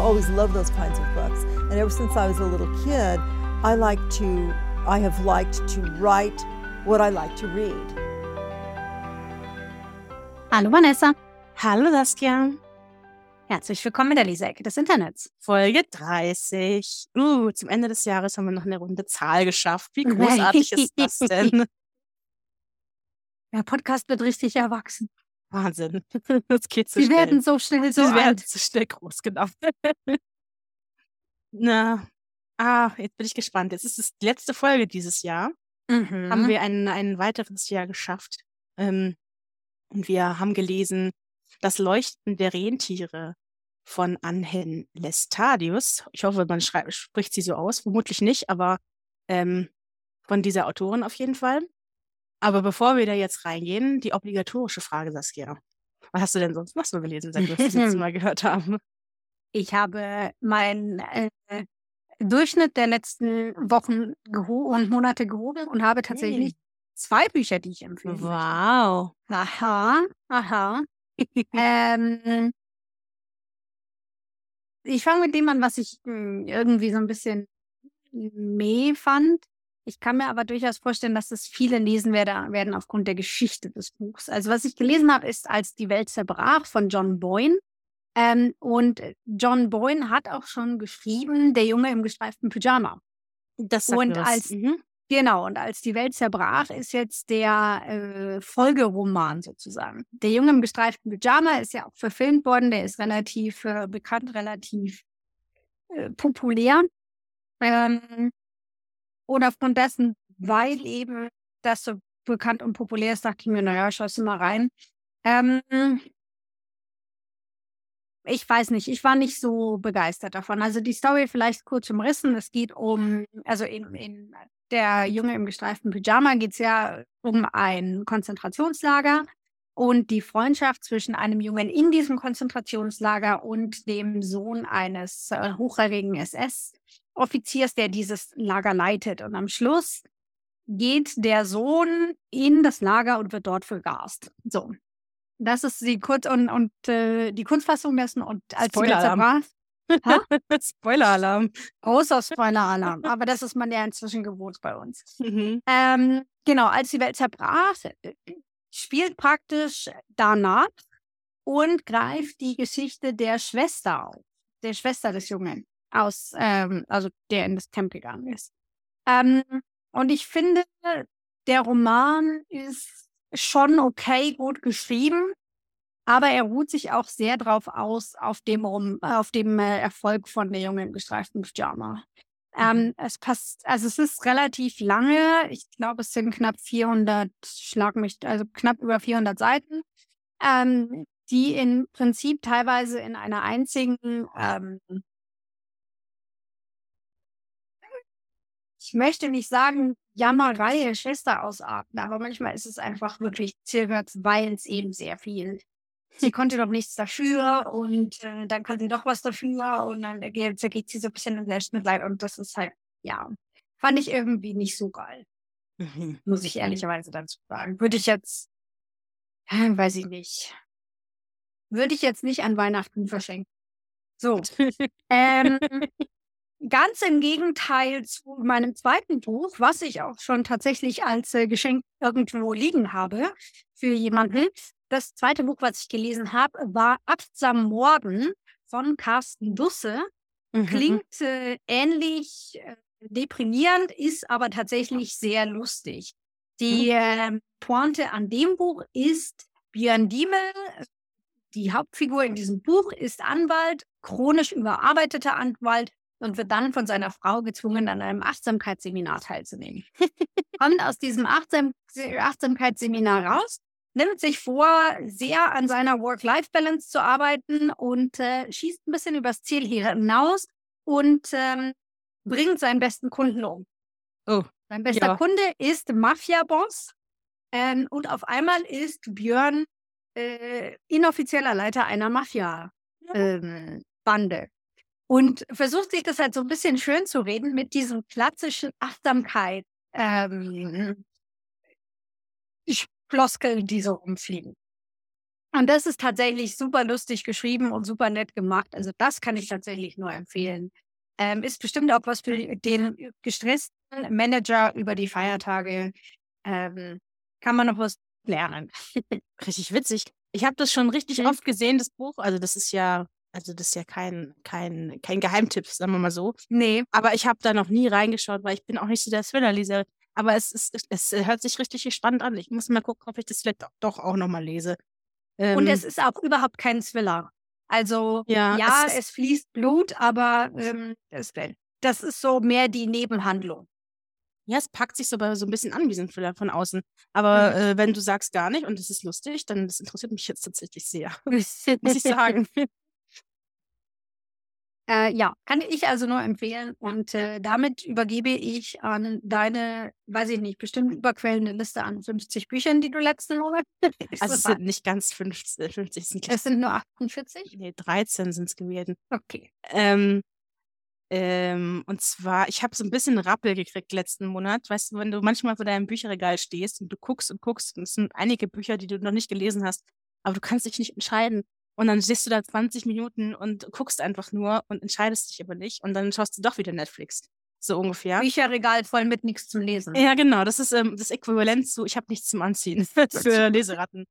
always loved those kinds of books. And ever since I was a little kid, I like to, I have liked to write what I like to read. Hallo Vanessa. Hallo Saskia. Herzlich willkommen in der Leseecke des Internets. Folge 30. Uh, zum Ende des Jahres haben wir noch eine runde Zahl geschafft. Wie großartig ist das denn? Der Podcast wird richtig erwachsen. Wahnsinn. Das geht so Sie schnell. werden so schnell so Sie werden alt. so schnell groß, genau. Na, ah, jetzt bin ich gespannt. Jetzt ist es die letzte Folge dieses Jahr. Mhm. Haben wir ein, ein weiteres Jahr geschafft. Ähm, und wir haben gelesen Das Leuchten der Rentiere von Anhen Lestadius. Ich hoffe, man schreibt, spricht sie so aus. Vermutlich nicht, aber ähm, von dieser Autorin auf jeden Fall. Aber bevor wir da jetzt reingehen, die obligatorische Frage, Saskia. Was hast du denn sonst noch so gelesen, seit wir das letzte Mal gehört haben? Ich habe meinen äh, Durchschnitt der letzten Wochen und Monate gehoben und habe tatsächlich zwei Bücher, die ich empfehle. Wow. Aha, aha. ähm, ich fange mit dem an, was ich mh, irgendwie so ein bisschen meh fand. Ich kann mir aber durchaus vorstellen, dass das viele lesen werde, werden aufgrund der Geschichte des Buchs. Also was ich gelesen habe, ist Als die Welt zerbrach von John Boyne. Ähm, und John Boyne hat auch schon geschrieben, Der Junge im gestreiften Pyjama. Das sagt Und als- mhm. Genau, und als die Welt zerbrach, ist jetzt der äh, Folgeroman sozusagen. Der Junge im gestreiften Pyjama ist ja auch verfilmt worden, der ist relativ äh, bekannt, relativ äh, populär. Ähm, und aufgrund dessen, weil eben das so bekannt und populär ist, dachte ich mir, naja, schaust du mal rein. Ähm, ich weiß nicht, ich war nicht so begeistert davon. Also die Story vielleicht kurz umrissen. Es geht um, also in, in der Junge im gestreiften Pyjama geht es ja um ein Konzentrationslager und die Freundschaft zwischen einem Jungen in diesem Konzentrationslager und dem Sohn eines äh, hochrangigen SS-Offiziers, der dieses Lager leitet. Und am Schluss geht der Sohn in das Lager und wird dort vergast. So. Das ist die Kurz- und, und äh, die Kurzfassung dessen und als Spoiler-Alarm. Spoiler-Alarm. Großer Spoiler-Alarm. Aber das ist man ja inzwischen gewohnt bei uns. Mhm. Ähm, genau, als die Welt zerbrach, spielt praktisch danach und greift die Geschichte der Schwester auf. Der Schwester des Jungen aus, ähm, also der in das Camp gegangen ist. Ähm, und ich finde, der Roman ist schon okay gut geschrieben, aber er ruht sich auch sehr drauf aus, auf dem, Rom auf dem äh, Erfolg von der Jungen gestreiften Pyjama. Ähm, es passt, also es ist relativ lange. Ich glaube, es sind knapp 400, schlag mich, also knapp über 400 Seiten, ähm, die im Prinzip teilweise in einer einzigen, ähm, ich möchte nicht sagen, Jammerei der Schwester ausarten, aber manchmal ist es einfach wirklich zirkert, weil es eben sehr viel. Sie konnte doch nichts dafür und äh, dann kann sie doch was dafür und dann geht, geht sie so ein bisschen in Selbstmitleid und das ist halt, ja, fand ich irgendwie nicht so geil, Mhm. muss ich ehrlicherweise dazu sagen. Würde ich jetzt, äh, weiß ich nicht, würde ich jetzt nicht an Weihnachten verschenken. So, ähm, ganz im Gegenteil zu meinem zweiten Buch, was ich auch schon tatsächlich als äh, Geschenk irgendwo liegen habe für jemanden. Das zweite Buch, was ich gelesen habe, war Achtsam Morden von Carsten Dusse. Mhm. Klingt äh, ähnlich äh, deprimierend, ist aber tatsächlich sehr lustig. Die äh, Pointe an dem Buch ist, Björn Diemel, die Hauptfigur in diesem Buch, ist Anwalt, chronisch überarbeiteter Anwalt und wird dann von seiner Frau gezwungen, an einem Achtsamkeitsseminar teilzunehmen. Kommt aus diesem Achtsam Achtsamkeitsseminar raus, nimmt sich vor, sehr an seiner Work-Life-Balance zu arbeiten und äh, schießt ein bisschen übers Ziel hinaus und ähm, bringt seinen besten Kunden um. Oh, Sein bester ja. Kunde ist Mafia-Boss ähm, und auf einmal ist Björn äh, inoffizieller Leiter einer Mafia-Bande. Und versucht sich das halt so ein bisschen schön zu reden mit diesem klassischen Achtsamkeit. Ähm, Floskeln, die so rumfliegen. Und das ist tatsächlich super lustig geschrieben und super nett gemacht. Also das kann ich tatsächlich nur empfehlen. Ähm, ist bestimmt auch was für den gestressten Manager über die Feiertage. Ähm, kann man noch was lernen. Richtig witzig. Ich habe das schon richtig oft gesehen, das Buch. Also das ist ja, also das ist ja kein, kein, kein Geheimtipp, sagen wir mal so. Nee, Aber ich habe da noch nie reingeschaut, weil ich bin auch nicht so der Thriller-Leser. Aber es, ist, es hört sich richtig spannend an. Ich muss mal gucken, ob ich das vielleicht doch, auch nochmal lese. und Ähm, es ist auch überhaupt kein Thriller. Also Ja, ja, es es, fließt Blut, aber ähm, das, das ist so mehr die Nebenhandlung. ja, es packt sich so, bei- so ein bisschen an wie so ein Thriller von außen. Aber Mhm. äh, wenn du sagst gar nicht und es ist lustig, dann das interessiert mich jetzt tatsächlich sehr, muss ich sagen. Äh, ja, kann ich also nur empfehlen. Und äh, damit übergebe ich an deine, weiß ich nicht, bestimmt überquellende Liste an 50 Büchern, die du letzten Monat. Also es sind nicht ganz 50, 50 es sind es sind nur 48? nee, 13 sind es gewesen. Okay. Ähm, ähm, und zwar, ich habe so ein bisschen Rappel gekriegt letzten Monat. Weißt du, wenn du manchmal vor deinem Bücherregal stehst und du guckst und guckst, und es sind einige Bücher, die du noch nicht gelesen hast, aber du kannst dich nicht entscheiden. Und dann stehst du da 20 Minuten und guckst einfach nur und entscheidest dich aber nicht. Und dann schaust du doch wieder Netflix. So ungefähr. Bücherregal voll mit nichts zum Lesen. Ja, genau. Das ist ähm, das Äquivalent zu, ich habe nichts zum Anziehen für Leseratten.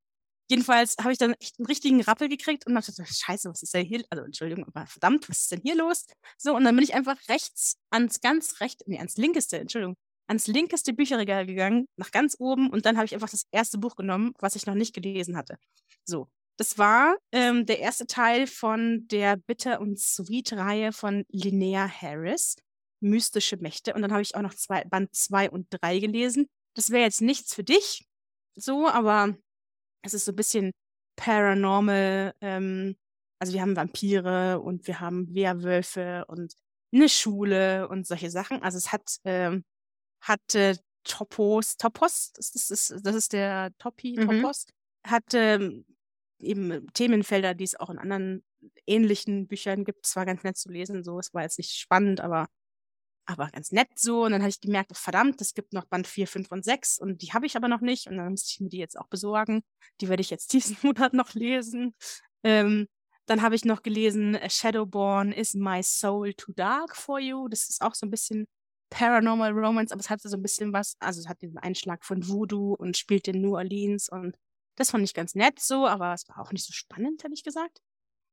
Jedenfalls habe ich dann echt einen richtigen Rappel gekriegt und dachte, scheiße, was ist denn hier? Also Entschuldigung, aber verdammt, was ist denn hier los? So, und dann bin ich einfach rechts ans ganz recht, nee, ans linkeste, Entschuldigung, ans linkeste Bücherregal gegangen, nach ganz oben und dann habe ich einfach das erste Buch genommen, was ich noch nicht gelesen hatte. So, das war ähm, der erste Teil von der Bitter und Sweet-Reihe von Linnea Harris, Mystische Mächte. Und dann habe ich auch noch zwei, Band 2 und 3 gelesen. Das wäre jetzt nichts für dich, so, aber es ist so ein bisschen paranormal. Ähm, also wir haben Vampire und wir haben Werwölfe und eine Schule und solche Sachen. Also es hat, ähm, hat äh, Topos, Topos, das ist, das ist, der Topi, Mhm. Topos, hat ähm, eben Themenfelder, die es auch in anderen ähnlichen Büchern gibt. Es war ganz nett zu lesen, so. Es war jetzt nicht spannend, aber aber ganz nett so. Und dann habe ich gemerkt, oh, verdammt, es gibt noch Band 4, 5 und 6 und die habe ich aber noch nicht. Und dann musste ich mir die jetzt auch besorgen. Die werde ich jetzt diesen Monat noch lesen. Ähm, dann habe ich noch gelesen, A Shadowborn is my soul too dark for you. Das ist auch so ein bisschen Paranormal Romance, aber es hatte so ein bisschen was, also es hat diesen Einschlag von Voodoo und spielt in New Orleans und das fand ich ganz nett so, aber es war auch nicht so spannend, hätte ich gesagt.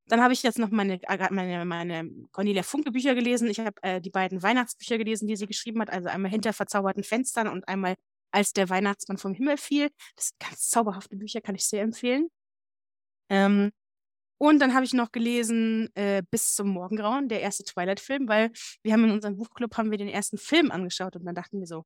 Dann habe ich jetzt noch meine, Aga- meine, meine Cornelia Funke Bücher gelesen. Ich habe äh, die beiden Weihnachtsbücher gelesen, die sie geschrieben hat. Also einmal hinter verzauberten Fenstern und einmal als der Weihnachtsmann vom Himmel fiel. Das sind ganz zauberhafte Bücher, kann ich sehr empfehlen. Ähm, und dann habe ich noch gelesen äh, Bis zum Morgengrauen, der erste Twilight-Film, weil wir haben in unserem Buchclub haben wir den ersten Film angeschaut und dann dachten wir so,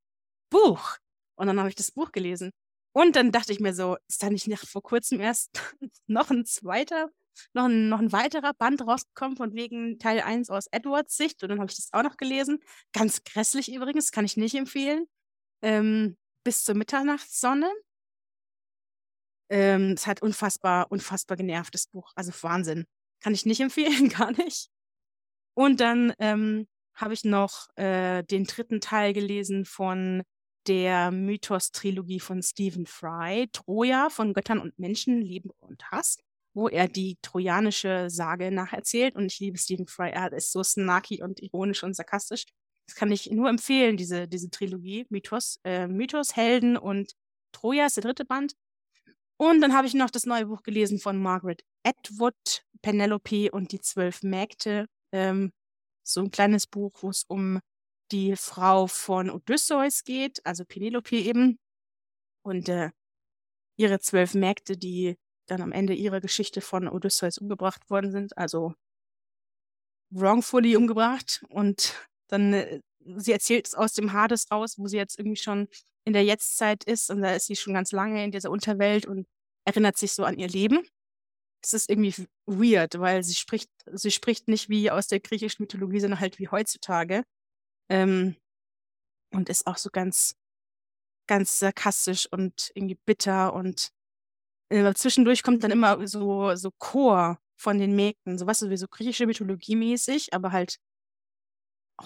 Buch. Und dann habe ich das Buch gelesen. Und dann dachte ich mir so, ist da nicht nach vor kurzem erst noch ein zweiter noch ein, noch ein weiterer Band rausgekommen von wegen Teil 1 aus Edwards Sicht und dann habe ich das auch noch gelesen. Ganz grässlich übrigens, kann ich nicht empfehlen. Ähm, bis zur Mitternachtssonne. Ähm, es hat unfassbar, unfassbar genervt, das Buch. Also Wahnsinn. Kann ich nicht empfehlen, gar nicht. Und dann ähm, habe ich noch äh, den dritten Teil gelesen von der Mythos-Trilogie von Stephen Fry, Troja von Göttern und Menschen, Liebe und Hass wo er die trojanische Sage nacherzählt. Und ich liebe Stephen Fry. Er ist so snarky und ironisch und sarkastisch. Das kann ich nur empfehlen, diese, diese Trilogie. Mythos, äh, Mythos, Helden und Troja ist der dritte Band. Und dann habe ich noch das neue Buch gelesen von Margaret Atwood, Penelope und die zwölf Mägde. Ähm, so ein kleines Buch, wo es um die Frau von Odysseus geht, also Penelope eben. Und äh, ihre zwölf Mägde, die dann am Ende ihrer Geschichte von Odysseus umgebracht worden sind, also wrongfully umgebracht. Und dann, äh, sie erzählt es aus dem Hades raus, wo sie jetzt irgendwie schon in der Jetztzeit ist und da ist sie schon ganz lange in dieser Unterwelt und erinnert sich so an ihr Leben. Es ist irgendwie weird, weil sie spricht, sie spricht nicht wie aus der griechischen Mythologie, sondern halt wie heutzutage. Ähm, und ist auch so ganz, ganz sarkastisch und irgendwie bitter und äh, zwischendurch kommt dann immer so, so Chor von den Mägden, so was wie so griechische Mythologie mäßig, aber halt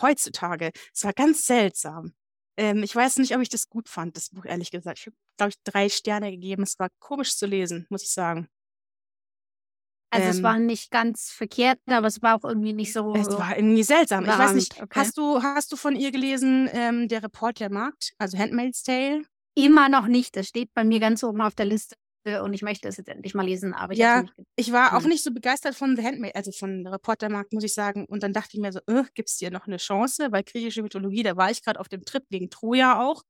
heutzutage. Es war ganz seltsam. Ähm, ich weiß nicht, ob ich das gut fand, das Buch, ehrlich gesagt. Ich habe, glaube ich, drei Sterne gegeben. Es war komisch zu lesen, muss ich sagen. Also es Ähm, war nicht ganz verkehrt, aber es war auch irgendwie nicht so es war irgendwie seltsam. Ich weiß nicht, Okay. hast du, hast du von ihr gelesen, ähm, der Report der Markt, also Handmaid's Tale? Immer noch nicht. Das steht bei mir ganz oben auf der Liste und ich möchte es jetzt endlich mal lesen, aber ich Ja, es Ich war auch nicht so begeistert von The Handmaid, also von Reportermarkt, muss ich sagen. Und dann dachte ich mir so, äh, gibt es dir noch eine Chance? Weil griechische Mythologie, da war ich gerade auf dem Trip wegen Troja auch.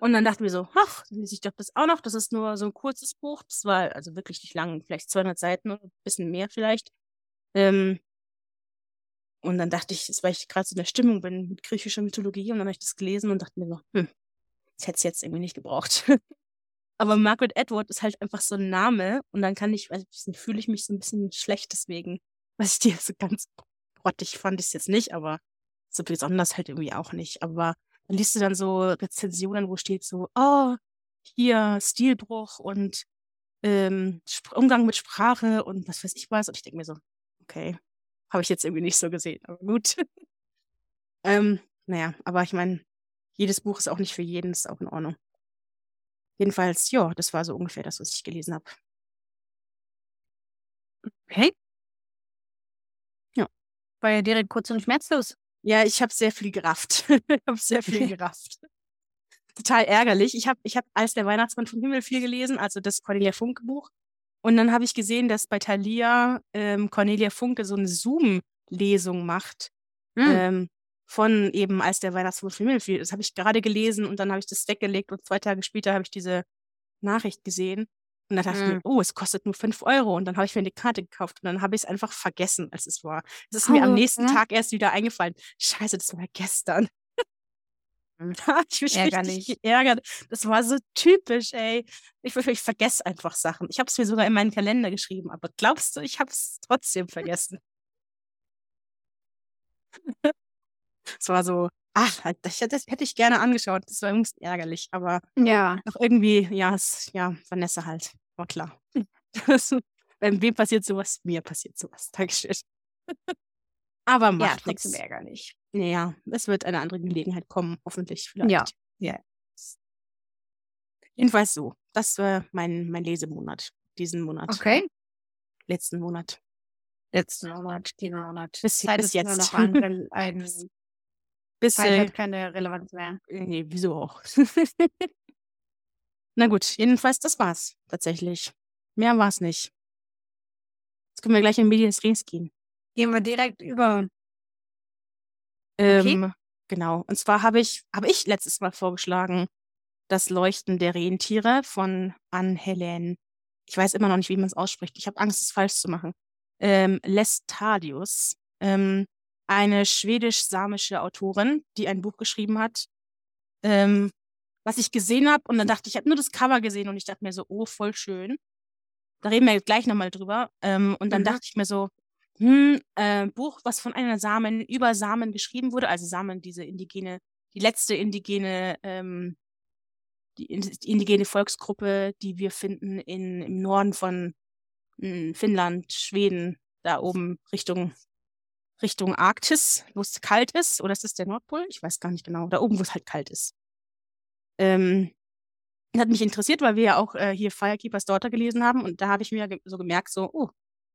Und dann dachte ich mir so, ach, lese ich doch das auch noch. Das ist nur so ein kurzes Buch. Das war also wirklich nicht lang, vielleicht 200 Seiten oder ein bisschen mehr vielleicht. Ähm, und dann dachte ich, weil ich gerade so in der Stimmung bin mit griechischer Mythologie. Und dann habe ich das gelesen und dachte mir so, hm, das hätte es jetzt irgendwie nicht gebraucht. Aber Margaret Atwood ist halt einfach so ein Name und dann kann ich, nicht, fühle ich mich so ein bisschen schlecht deswegen. Was ich dir so ganz grottig fand ich es jetzt nicht, aber so besonders halt irgendwie auch nicht. Aber dann liest du dann so Rezensionen, wo steht so, oh, hier Stilbruch und ähm, Umgang mit Sprache und was weiß ich was. Und ich denke mir so, okay, habe ich jetzt irgendwie nicht so gesehen, aber gut. ähm, naja, aber ich meine, jedes Buch ist auch nicht für jeden, ist auch in Ordnung. Jedenfalls, ja, das war so ungefähr das, was ich gelesen habe. Okay. Ja. War ja direkt kurz und schmerzlos. Ja, ich habe sehr viel gerafft. ich habe sehr viel gerafft. Total ärgerlich. Ich habe ich hab als der Weihnachtsmann vom Himmel viel gelesen, also das Cornelia Funke Buch. Und dann habe ich gesehen, dass bei Thalia ähm, Cornelia Funke so eine Zoom-Lesung macht Hm. ähm, von eben als der Weihnachtsmann vom Himmel fiel. Das habe ich gerade gelesen und dann habe ich das weggelegt und zwei Tage später habe ich diese Nachricht gesehen. Und dann dachte ich mir, Hm. oh, es kostet nur 5 Euro. Und dann habe ich mir eine Karte gekauft und dann habe ich es einfach vergessen, als es war. Es ist mir am Oh, nächsten ja. Tag erst wieder eingefallen. Scheiße, das war gestern. Hm. Da habe ich mich Ärgerlich. richtig geärgert. Das war so typisch, ey. Ich, ich vergesse einfach Sachen. Ich habe es mir sogar in meinen Kalender geschrieben, aber glaubst du, ich habe es trotzdem vergessen. Es war so, ach, halt, das, das hätte ich gerne angeschaut. Das war übrigens ärgerlich, aber Ja. auch irgendwie, ja, es, ja, Vanessa halt. War klar. Das, bei wem passiert sowas? Mir passiert sowas. Dankeschön. Aber Ja, macht trotzdem nichts. ärgerlich. Naja, es wird eine andere Gelegenheit kommen, hoffentlich vielleicht. Ja. Ja. Jedenfalls so. Das war mein, mein Lesemonat. Diesen Monat. Okay. Letzten Monat. Letzten Monat, diesen Monat. Bis- Zeit bis jetzt. noch Rel- ein Bis, Zeit äh, hat keine Relevanz mehr. nee, wieso auch? Na gut, jedenfalls, das war's tatsächlich. Mehr war's nicht. Jetzt können wir gleich in Medias Res gehen. Gehen wir direkt über. Ähm, genau. Und zwar habe ich, habe ich letztes Mal vorgeschlagen, das Leuchten der Rentiere von Anne-Helene. Ich weiß immer noch nicht, wie man es ausspricht. Ich habe Angst, es falsch zu machen. Ähm, Lestadius. Ähm, eine schwedisch-samische Autorin, die ein Buch geschrieben hat, ähm, was ich gesehen habe. Und dann dachte ich, ich habe nur das Cover gesehen und ich dachte mir so, oh, voll schön. Da reden wir gleich nochmal drüber. Ähm, und dann Mhm. dachte ich mir so, hm, äh, Buch, was von einer Samen über Samen geschrieben wurde, also Samen, diese indigene, die letzte indigene, ähm, die, in- die indigene Volksgruppe, die wir finden in, im Norden von mh, Finnland, Schweden, da oben Richtung, Richtung Arktis, wo es kalt ist, oder ist das der Nordpol? Ich weiß gar nicht genau. Da oben, wo es halt kalt ist. Ähm, hat mich interessiert, weil wir ja auch äh, hier Firekeepers Daughter gelesen haben und da habe ich mir ge so gemerkt, so, oh,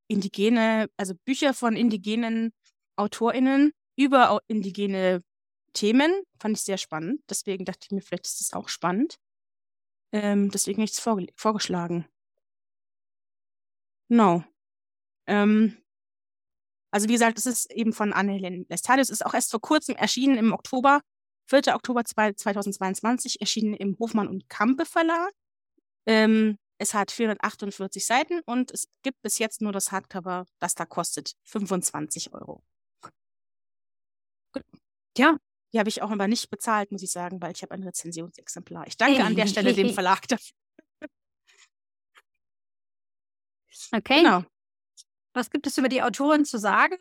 indigene, also Bücher von indigenen AutorInnen über indigene Themen, fand ich sehr spannend. Deswegen dachte ich mir, vielleicht ist das auch spannend. Ähm, deswegen habe ich es vorge vorgeschlagen. Genau. Ähm, also wie gesagt, es ist eben von Anne-Helene Lestadius, ist auch erst vor kurzem erschienen im Oktober, 4. Oktober 2022, erschienen im Hofmann und Kampe Verlag. Ähm, es hat 448 Seiten und es gibt bis jetzt nur das Hardcover, das da kostet 25 Euro. Ja. Die habe ich auch aber nicht bezahlt, muss ich sagen, weil ich habe ein Rezensionsexemplar. Ich danke an der Stelle dem Verlag dafür. Okay. Genau. Was gibt es über die Autorin zu sagen?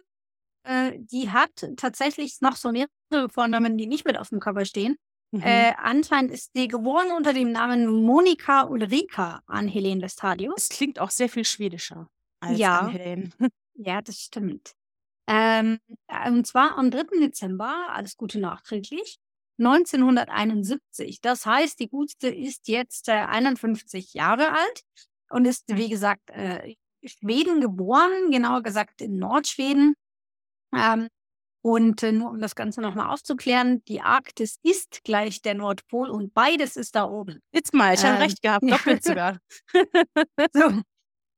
Äh, die hat tatsächlich noch so mehrere Vornamen, die nicht mit auf dem Cover stehen. Mhm. Äh, anscheinend ist sie geboren unter dem Namen Monika Ulrika an Helene Lestadius. es klingt auch sehr viel schwedischer als Ja. Anne-Helene. Ja, das stimmt. Ähm, äh, und zwar am 3. Dezember, alles Gute nachträglich, 1971. Das heißt, die Gute ist jetzt äh, 51 Jahre alt und ist, wie gesagt, äh, Schweden geboren, genauer gesagt in Nordschweden. Ähm, und äh, nur um das Ganze nochmal aufzuklären, die Arktis ist gleich der Nordpol und beides ist da oben. Jetzt mal, ich habe Ähm, recht gehabt, doppelt sogar. So.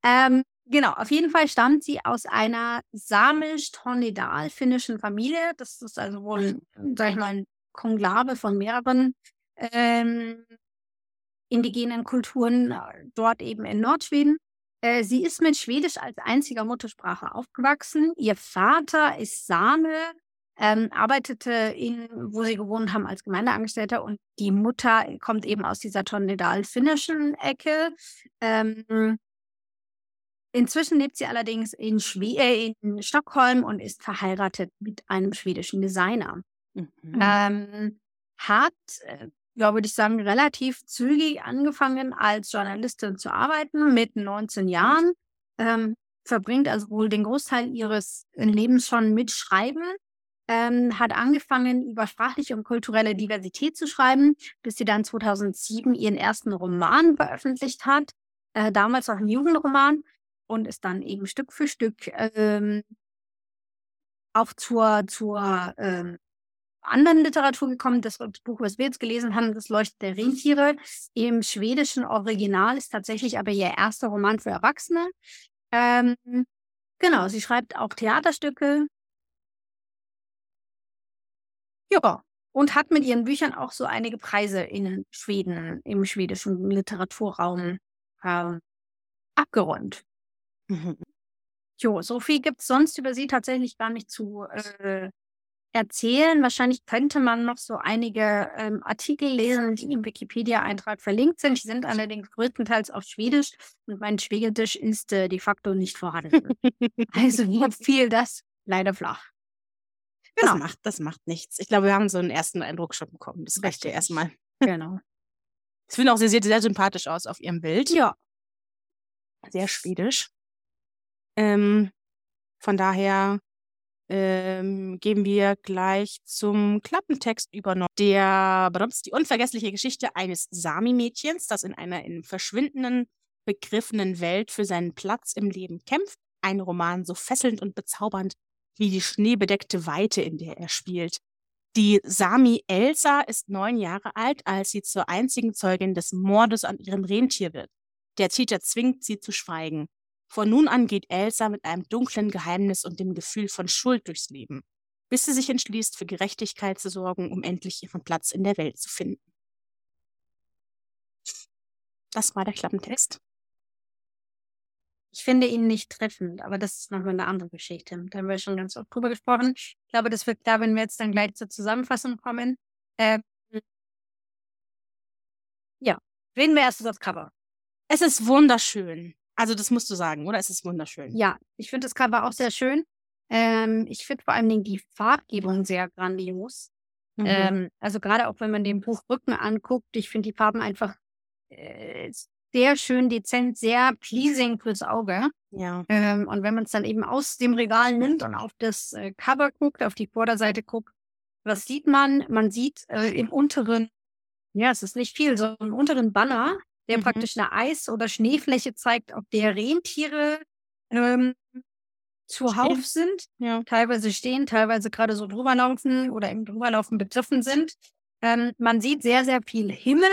Ähm, genau, auf jeden Fall stammt sie aus einer samisch-tornedal-finnischen Familie. Das ist also wohl, sag ich mal, ein Konklave von mehreren ähm, indigenen Kulturen äh, dort eben in Nordschweden. Äh, sie ist mit Schwedisch als einziger Muttersprache aufgewachsen. Ihr Vater ist Same, ähm, arbeitete in, wo sie gewohnt haben, als Gemeindeangestellter und die Mutter kommt eben aus dieser Tornedal-finnischen Ecke. Ähm, inzwischen lebt sie allerdings in, Schwe äh, in Stockholm und ist verheiratet mit einem schwedischen Designer. Mhm. Ähm, hat, äh, ja, würde ich sagen, relativ zügig angefangen, als Journalistin zu arbeiten, mit 19 Jahren. Ähm, verbringt also wohl den Großteil ihres Lebens schon mit Schreiben. Ähm, hat angefangen, über sprachliche und kulturelle Diversität zu schreiben, bis sie dann 2007 ihren ersten Roman veröffentlicht hat. Äh, damals noch ein Jugendroman und ist dann eben Stück für Stück ähm, auch zur, zur ähm, anderen Literatur gekommen. Das Buch, was wir jetzt gelesen haben, Das Leuchten der Rentiere, im schwedischen Original ist tatsächlich aber ihr erster Roman für Erwachsene. Ähm, genau, sie schreibt auch Theaterstücke. Ja, und hat mit ihren Büchern auch so einige Preise in Schweden, im schwedischen Literaturraum ähm, abgeräumt. Mhm. Jo, so viel gibt es sonst über sie tatsächlich gar nicht zu äh, erzählen. Wahrscheinlich könnte man noch so einige ähm, Artikel lesen, die im Wikipedia-Eintrag verlinkt sind. Die sind allerdings größtenteils auf Schwedisch und mein Schwedisch ist äh, de facto nicht vorhanden. also mir fiel das leider flach. Das, Genau. macht, das macht nichts. Ich glaube, wir haben so einen ersten Eindruck schon bekommen. Das reicht ja erstmal. Genau. Ich finde auch, sie sieht sehr sympathisch aus auf ihrem Bild. Ja, Sehr schwedisch. Ähm, von daher ähm, gehen wir gleich zum Klappentext über. noch. Der Broms, die unvergessliche Geschichte eines Sami-Mädchens, das in einer in verschwindenden, begriffenen Welt für seinen Platz im Leben kämpft. Ein Roman so fesselnd und bezaubernd wie die schneebedeckte Weite, in der er spielt. Die Sami Elsa ist neun Jahre alt, als sie zur einzigen Zeugin des Mordes an ihrem Rentier wird. Der Täter zwingt sie zu schweigen. Von nun an geht Elsa mit einem dunklen Geheimnis und dem Gefühl von Schuld durchs Leben, bis sie sich entschließt, für Gerechtigkeit zu sorgen, um endlich ihren Platz in der Welt zu finden. Das war der Klappentext. ich finde ihn nicht treffend, aber das ist nochmal eine andere Geschichte. Da haben wir schon ganz oft drüber gesprochen. Ich glaube, das wird klar, wenn wir jetzt dann gleich zur Zusammenfassung kommen. Ähm, ja, reden wir erst über das Cover. Es ist wunderschön. Also das musst du sagen, oder? Es ist wunderschön. Ja, ich finde das Cover auch sehr schön. Ähm, ich finde vor allen Dingen die Farbgebung sehr grandios. Mhm. Ähm, also gerade auch wenn man den Buchrücken anguckt, ich finde die Farben einfach äh, sehr schön dezent, sehr pleasing fürs Auge. ja. Ähm, und wenn man es dann eben aus dem Regal nimmt und auf das äh, Cover guckt, auf die Vorderseite guckt, was sieht man? Man sieht äh, im unteren, ja, es ist nicht viel, so im unteren Banner, der Mhm. praktisch eine Eis- oder Schneefläche zeigt, auf der Rentiere ähm, zuhauf sind Ja. teilweise stehen, teilweise gerade so drüber laufen oder im drüberlaufen begriffen sind. Ähm, man sieht sehr, sehr viel Himmel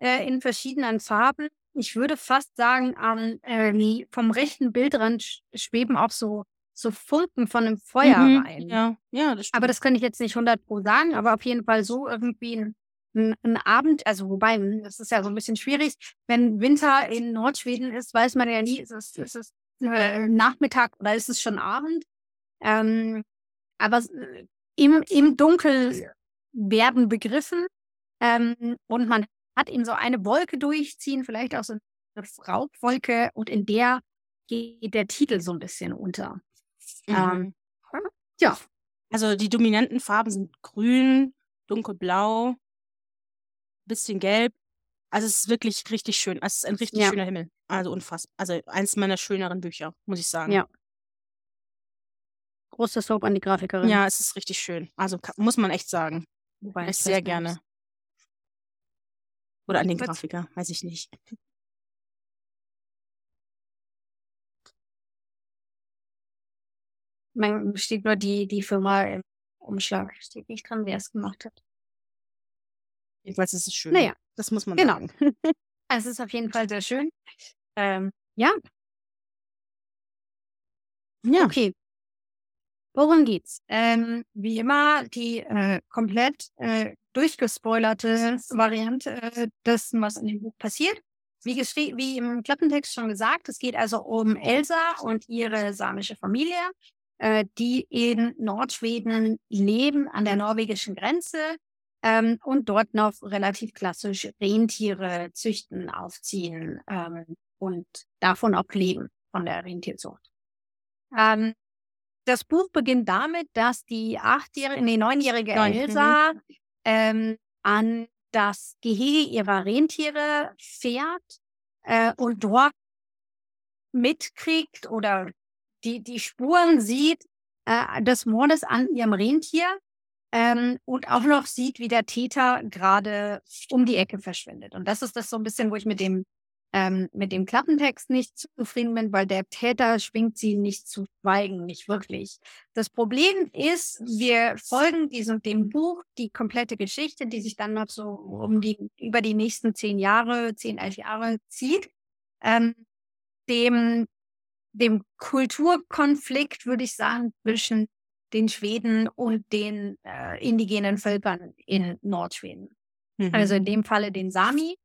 äh, in verschiedenen Farben. Ich würde fast sagen, am, äh, vom rechten Bildrand sch- schweben auch so, so Funken von einem Feuer Mhm. rein. Ja, ja, das stimmt. Aber das kann ich jetzt nicht 100 pro sagen, aber auf jeden Fall so irgendwie ein, ein, ein Abend, also wobei, das ist ja so ein bisschen schwierig. Wenn Winter in Nordschweden ist, weiß man ja nie, ist es, ist es äh, Nachmittag oder ist es schon Abend. Ähm, aber äh, im, im Dunkel werden begriffen ähm, und man hat eben so eine Wolke durchziehen, vielleicht auch so eine Rauchwolke und in der geht der Titel so ein bisschen unter. Mhm. Ähm, ja, Also die dominanten Farben sind grün, dunkelblau, bisschen gelb. Also es ist wirklich richtig schön. Es ist ein richtig Ja. schöner Himmel. Also unfassbar. Also eins meiner schöneren Bücher, muss ich sagen. Ja. Großes Lob an die Grafikerin. Ja, es ist richtig schön. Also muss man echt sagen. Wobei Ich sehr weiß nicht, gerne. Oder an den Was- Grafiker, weiß ich nicht. man steht nur die, die Firma im Umschlag. Steht nicht dran, wer es gemacht hat. Jedenfalls ist es schön. Naja, Das muss man genau. sagen. Es ist auf jeden Fall sehr schön. Ähm, ja, Ja. okay. Worum geht's? Ähm, wie immer die äh, komplett äh, durchgespoilerte Variante äh, dessen, was in dem Buch passiert. Wie, wie im Klappentext schon gesagt, es geht also um Elsa und ihre samische Familie, äh, die in Nordschweden leben, an der norwegischen Grenze ähm, und dort noch relativ klassisch Rentiere züchten, aufziehen ähm, und davon auch leben, von der Rentierzucht. Ähm, das Buch beginnt damit, dass die achtjährige, nee, neunjährige Neun, Elsa ähm, an das Gehege ihrer Rentiere fährt äh, und dort mitkriegt oder die, die Spuren sieht äh, des Mordes an ihrem Rentier ähm, und auch noch sieht, wie der Täter gerade um die Ecke verschwindet. Und das ist das so ein bisschen, wo ich mit dem ähm, mit dem Klappentext nicht zufrieden bin, weil der Täter schwingt sie nicht zu schweigen, nicht wirklich. Das Problem ist, wir folgen diesem dem Buch die komplette Geschichte, die sich dann noch so um die über die nächsten zehn Jahre, zehn, elf Jahre zieht, ähm, dem dem Kulturkonflikt, würde ich sagen, zwischen den Schweden und den äh, indigenen Völkern in Nordschweden. Mhm. Also in dem Falle den Sami.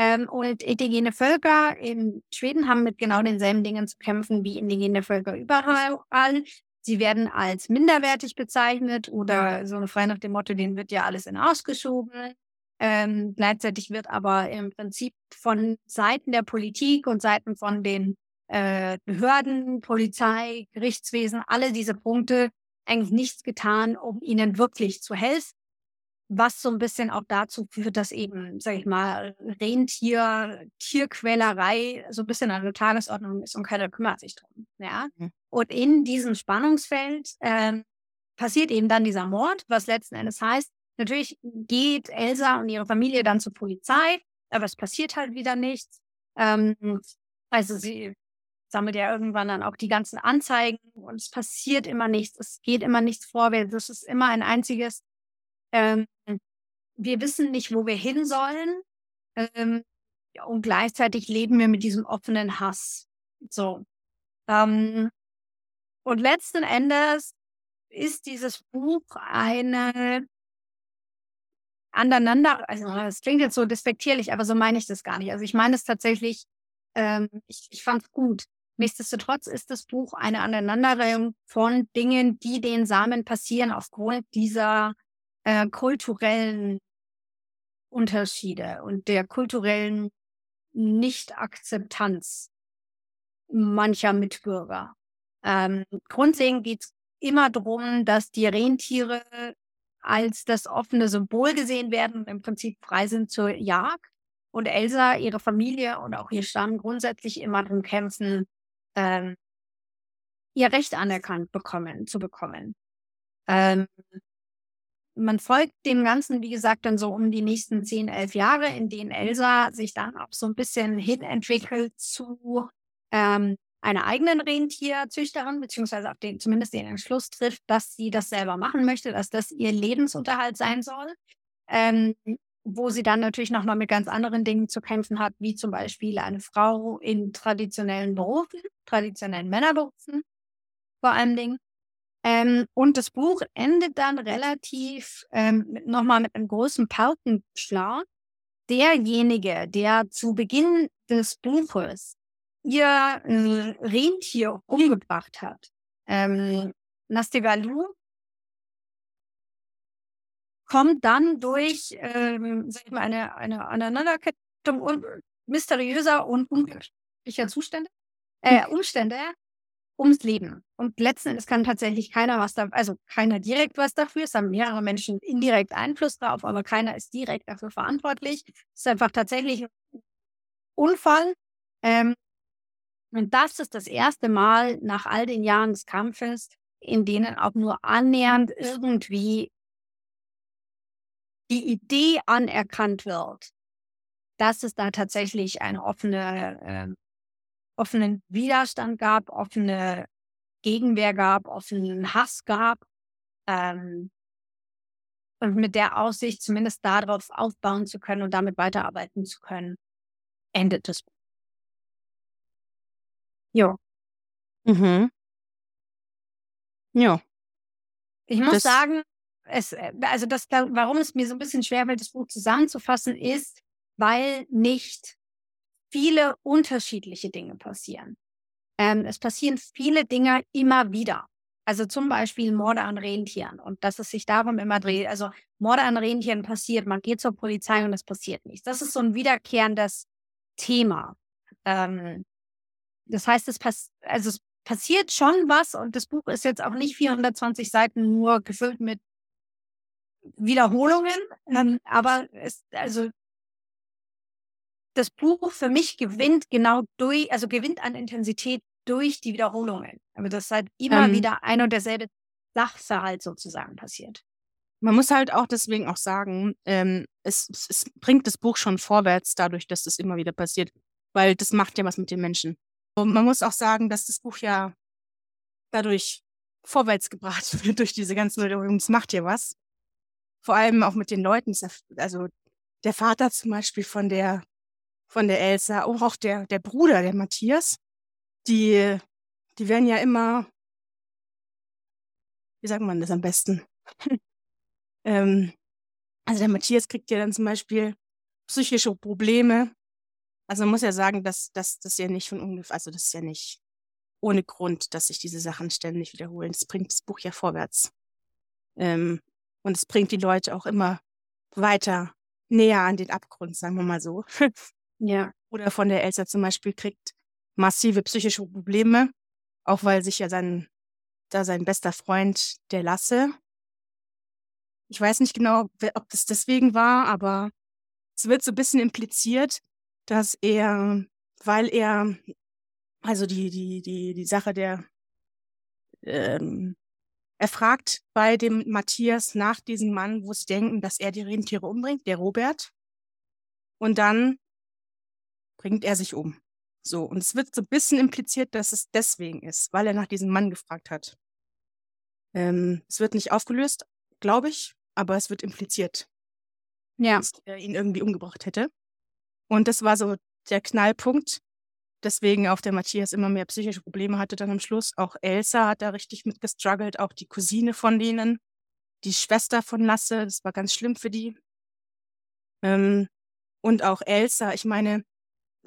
Ähm, und indigene Völker in Schweden haben mit genau denselben Dingen zu kämpfen wie indigene Völker überall. Sie werden als minderwertig bezeichnet oder so eine frei nach dem Motto, denen wird ja alles in Arsch geschoben. Ähm, gleichzeitig wird aber im Prinzip von Seiten der Politik und Seiten von den äh, Behörden, Polizei, Gerichtswesen, alle diese Punkte eigentlich nichts getan, um ihnen wirklich zu helfen was so ein bisschen auch dazu führt, dass eben, sag ich mal, Rentier, Tierquälerei so ein bisschen an der Tagesordnung ist und keiner kümmert sich drum. Ja. Mhm. Und in diesem Spannungsfeld ähm, passiert eben dann dieser Mord, was letzten Endes heißt, natürlich geht Elsa und ihre Familie dann zur Polizei, aber es passiert halt wieder nichts. Ähm, also sie sammelt ja irgendwann dann auch die ganzen Anzeigen und es passiert immer nichts, es geht immer nichts vorwärts, es ist immer ein einziges ähm, wir wissen nicht, wo wir hin sollen. Ähm, und gleichzeitig leben wir mit diesem offenen Hass. So. Ähm, und letzten Endes ist dieses Buch eine aneinander, also das klingt jetzt so despektierlich, aber so meine ich das gar nicht. Also ich meine es tatsächlich, ähm, ich, ich fand es gut. Nichtsdestotrotz ist das Buch eine Aneinanderreihung von Dingen, die den Samen passieren aufgrund dieser äh, kulturellen Unterschiede und der kulturellen Nicht-Akzeptanz mancher Mitbürger. Ähm, grundlegend geht es immer darum, dass die Rentiere als das offene Symbol gesehen werden und im Prinzip frei sind zur Jagd. Und Elsa, ihre Familie und auch ihr Stamm grundsätzlich immer darum kämpfen, ähm, ihr Recht anerkannt bekommen, zu bekommen. Ähm, man folgt dem Ganzen, wie gesagt, dann so um die nächsten zehn, elf Jahre, in denen Elsa sich dann auch so ein bisschen hinentwickelt zu ähm, einer eigenen Rentierzüchterin, beziehungsweise auf den, zumindest den Entschluss trifft, dass sie das selber machen möchte, dass das ihr Lebensunterhalt sein soll. Ähm, wo sie dann natürlich noch mal mit ganz anderen Dingen zu kämpfen hat, wie zum Beispiel eine Frau in traditionellen Berufen, traditionellen Männerberufen vor allen Dingen. Ähm, und das Buch endet dann relativ ähm, nochmal mit einem großen Paukenschlag. Derjenige, der zu Beginn des Buches ihr äh, Rentier umgebracht hat, ähm, Nastigalu, kommt dann durch ähm, eine, eine Aneinanderkettung un mysteriöser und unglücklicher Zustände, äh, Umstände ums Leben. Und letzten Endes kann tatsächlich keiner was da, also keiner direkt was dafür. Es haben mehrere Menschen indirekt Einfluss drauf, aber keiner ist direkt dafür verantwortlich. Es ist einfach tatsächlich ein Unfall. Ähm, und das ist das erste Mal nach all den Jahren des Kampfes, in denen auch nur annähernd irgendwie die Idee anerkannt wird, dass es da tatsächlich einen offene, äh, offenen Widerstand gab, offene Gegenwehr gab, offenen Hass gab. Ähm, und mit der Aussicht, zumindest darauf aufbauen zu können und damit weiterarbeiten zu können, endet das. Jo. Mhm. Ja. Ich muss Das- sagen, es, äh, also das, warum es mir so ein bisschen schwerfällt, das Buch zusammenzufassen, ist, weil nicht viele unterschiedliche Dinge passieren. Ähm, es passieren viele Dinge immer wieder. Also zum Beispiel Morde an Rentieren und dass es sich darum immer dreht. Also Morde an Rentieren passiert, man geht zur Polizei und es passiert nichts. Das ist so ein wiederkehrendes Thema. Ähm, das heißt, es, pass also es passiert schon was und das Buch ist jetzt auch nicht 420 Seiten nur gefüllt mit Wiederholungen, ähm, aber es, also das Buch für mich gewinnt genau durch, also gewinnt an Intensität durch die Wiederholungen. Aber das halt immer Ähm. wieder ein und derselbe Sachverhalt sozusagen passiert. Man muss halt auch deswegen auch sagen, ähm, es, es, es bringt das Buch schon vorwärts, dadurch, dass das immer wieder passiert, weil das macht ja was mit den Menschen. Und man muss auch sagen, dass das Buch ja dadurch vorwärts gebracht wird durch diese ganzen Wiederholungen. Es macht ja was. Vor allem auch mit den Leuten. Also der Vater zum Beispiel von der von der Elsa, auch der der Bruder, der Matthias, die die werden ja immer, wie sagt man das am besten? ähm, also der Matthias kriegt ja dann zum Beispiel psychische Probleme. Also man muss ja sagen, dass, dass das ja nicht von ungefähr, also das ist ja nicht ohne Grund, dass sich diese Sachen ständig wiederholen. Das bringt das Buch ja vorwärts. Ähm, und es bringt die Leute auch immer weiter näher an den Abgrund, sagen wir mal so. Ja. Oder von der Elsa zum Beispiel kriegt massive psychische Probleme, auch weil sich ja sein, da sein bester Freund, der Lasse, ich weiß nicht genau, ob das deswegen war, aber es wird so ein bisschen impliziert, dass er, weil er, also die, die, die, die Sache der, ähm, er fragt bei dem Matthias nach diesem Mann, wo sie denken, dass er die Rentiere umbringt, der Robert. Und dann bringt er sich um. So, und es wird so ein bisschen impliziert, dass es deswegen ist, weil er nach diesem Mann gefragt hat. Ähm, es wird nicht aufgelöst, glaube ich, aber es wird impliziert, Ja. dass er ihn irgendwie umgebracht hätte. Und das war so der Knallpunkt, deswegen auch der Matthias immer mehr psychische Probleme hatte dann am Schluss. Auch Elsa hat da richtig mit gestruggelt, auch die Cousine von denen, die Schwester von Lasse, das war ganz schlimm für die. Ähm, und auch Elsa, ich meine,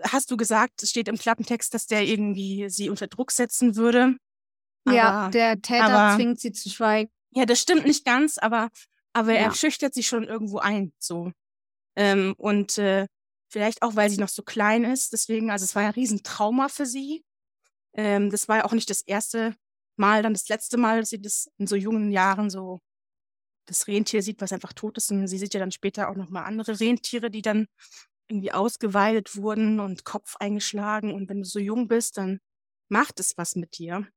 hast du gesagt, es steht im Klappentext, dass der irgendwie sie unter Druck setzen würde? ja, Aber- der Täter aber- zwingt sie zu schweigen. Ja, das stimmt nicht ganz, aber, aber er Ja. schüchtert sie schon irgendwo ein, so. Ähm, und äh, vielleicht auch, weil sie noch so klein ist, deswegen, also es war ja ein Riesentrauma für sie. Ähm, das war ja auch nicht das erste Mal, dann das letzte Mal, dass sie das in so jungen Jahren so das Rentier sieht, was einfach tot ist. Und sie sieht ja dann später auch nochmal andere Rentiere, die dann irgendwie ausgeweidet wurden und Kopf eingeschlagen. Und wenn du so jung bist, dann macht es was mit dir.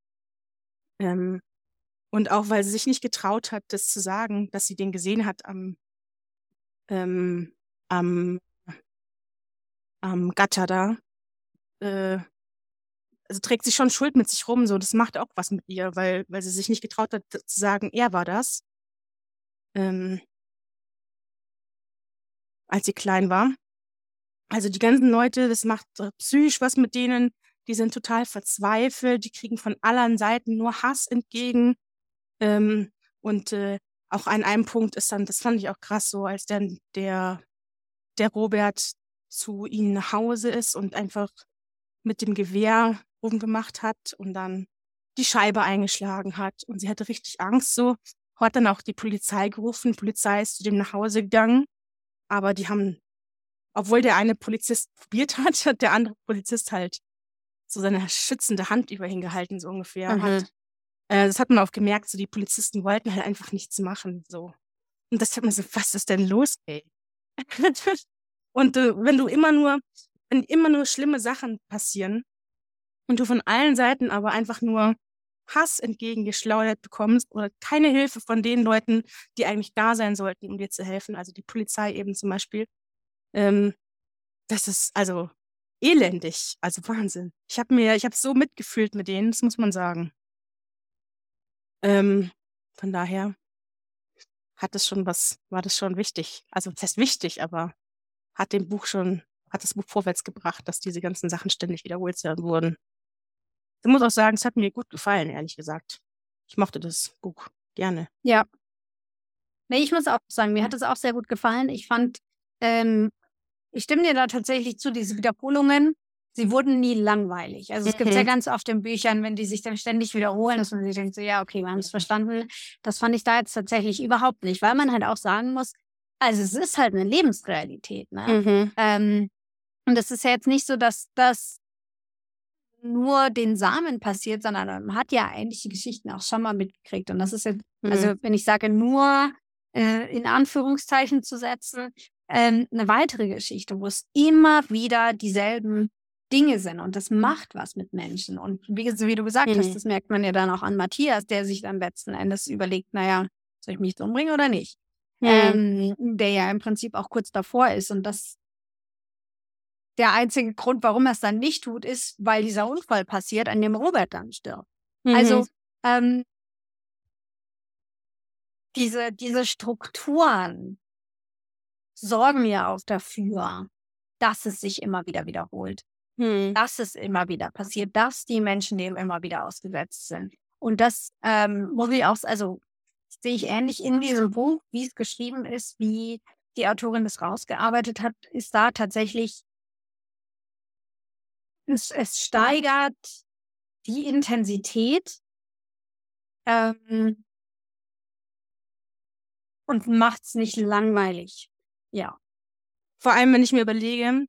Ähm, und auch, weil sie sich nicht getraut hat, das zu sagen, dass sie den gesehen hat am, ähm, am, am Gatter da. Äh, also trägt sie schon Schuld mit sich rum, so. Das macht auch was mit ihr, weil, weil sie sich nicht getraut hat, zu sagen, er war das. Ähm, als sie klein war. Also die ganzen Leute, das macht psychisch was mit denen. Die sind total verzweifelt, die kriegen von allen Seiten nur Hass entgegen. Ähm, und äh, auch an einem Punkt ist dann, das fand ich auch krass, so als dann der, der Robert zu ihnen nach Hause ist und einfach mit dem Gewehr rumgemacht hat und dann die Scheibe eingeschlagen hat. Und sie hatte richtig Angst so, hat dann auch die Polizei gerufen. Die Polizei ist zu dem nach Hause gegangen. Aber die haben, obwohl der eine Polizist probiert hat, hat der andere Polizist halt so seine schützende Hand über ihn gehalten, so ungefähr. Mhm. Hat, äh, das hat man auch gemerkt, so die Polizisten wollten halt einfach nichts machen, so. Und das hat man so, was ist denn los, ey? und äh, wenn du immer nur, wenn immer nur schlimme Sachen passieren und du von allen Seiten aber einfach nur Hass entgegengeschleudert bekommst oder keine Hilfe von den Leuten, die eigentlich da sein sollten, um dir zu helfen, also die Polizei eben zum Beispiel, ähm, das ist also elendig, also Wahnsinn. Ich habe mir, ich habe so mitgefühlt mit denen, das muss man sagen. Ähm, von daher hat es schon was, war das schon wichtig. Also das heißt wichtig, aber hat dem Buch schon, hat das Buch vorwärts gebracht, dass diese ganzen Sachen ständig wiederholt wurden. Ich muss auch sagen, es hat mir gut gefallen, ehrlich gesagt. Ich mochte das Buch gerne. Ja. Nee, ich muss auch sagen, mir hat es auch sehr gut gefallen. Ich fand, ähm, ich stimme dir da tatsächlich zu, diese Wiederholungen, sie wurden nie langweilig. Also es gibt ja Mhm. ganz oft in Büchern, wenn die sich dann ständig wiederholen, dass man sich denkt, so, ja, okay, wir haben es verstanden. Das fand ich da jetzt tatsächlich überhaupt nicht, weil man halt auch sagen muss, also es ist halt eine Lebensrealität, ne? Mhm. Ähm, und es ist ja jetzt nicht so, dass das nur den Samen passiert, sondern man hat ja eigentlich die Geschichten auch schon mal mitgekriegt. Und das ist jetzt, Mhm. also wenn ich sage nur äh, in Anführungszeichen zu setzen, ähm, eine weitere Geschichte, wo es immer wieder dieselben Dinge sind. Und das macht was mit Menschen. Und wie, wie du gesagt hast, Mhm. das merkt man ja dann auch an Matthias, der sich dann letzten Endes überlegt, naja, soll ich mich umbringen oder nicht? Mhm. ähm, der ja im Prinzip auch kurz davor ist. Und das der einzige Grund, warum er es dann nicht tut, ist, weil dieser Unfall passiert, an dem Robert dann stirbt. Also Mhm. ähm, diese, diese Strukturen sorgen ja auch dafür, dass es sich immer wieder wiederholt, Mhm. dass es immer wieder passiert, dass die Menschen dem immer wieder ausgesetzt sind. Und das ähm, muss ich auch, also sehe ich ähnlich in diesem Buch, wie es geschrieben ist, wie die Autorin das rausgearbeitet hat, ist da tatsächlich, es, es steigert die Intensität ähm, und macht es nicht langweilig. Ja. Vor allem, wenn ich mir überlege,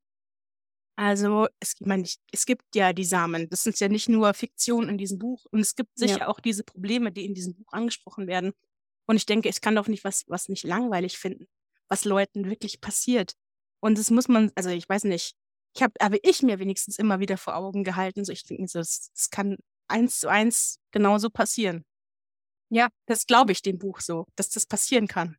also es, ich meine, es gibt ja die Samen. Das sind ja nicht nur Fiktion in diesem Buch. Und es gibt sicher Ja. auch diese Probleme, die in diesem Buch angesprochen werden. Und ich denke, ich kann doch nicht was, was nicht langweilig finden, was Leuten wirklich passiert. Und das muss man, also ich weiß nicht, ich habe, habe ich mir wenigstens immer wieder vor Augen gehalten. So, ich denke so, es, es kann eins zu eins genauso passieren. Ja. Das glaube ich dem Buch so, dass das passieren kann.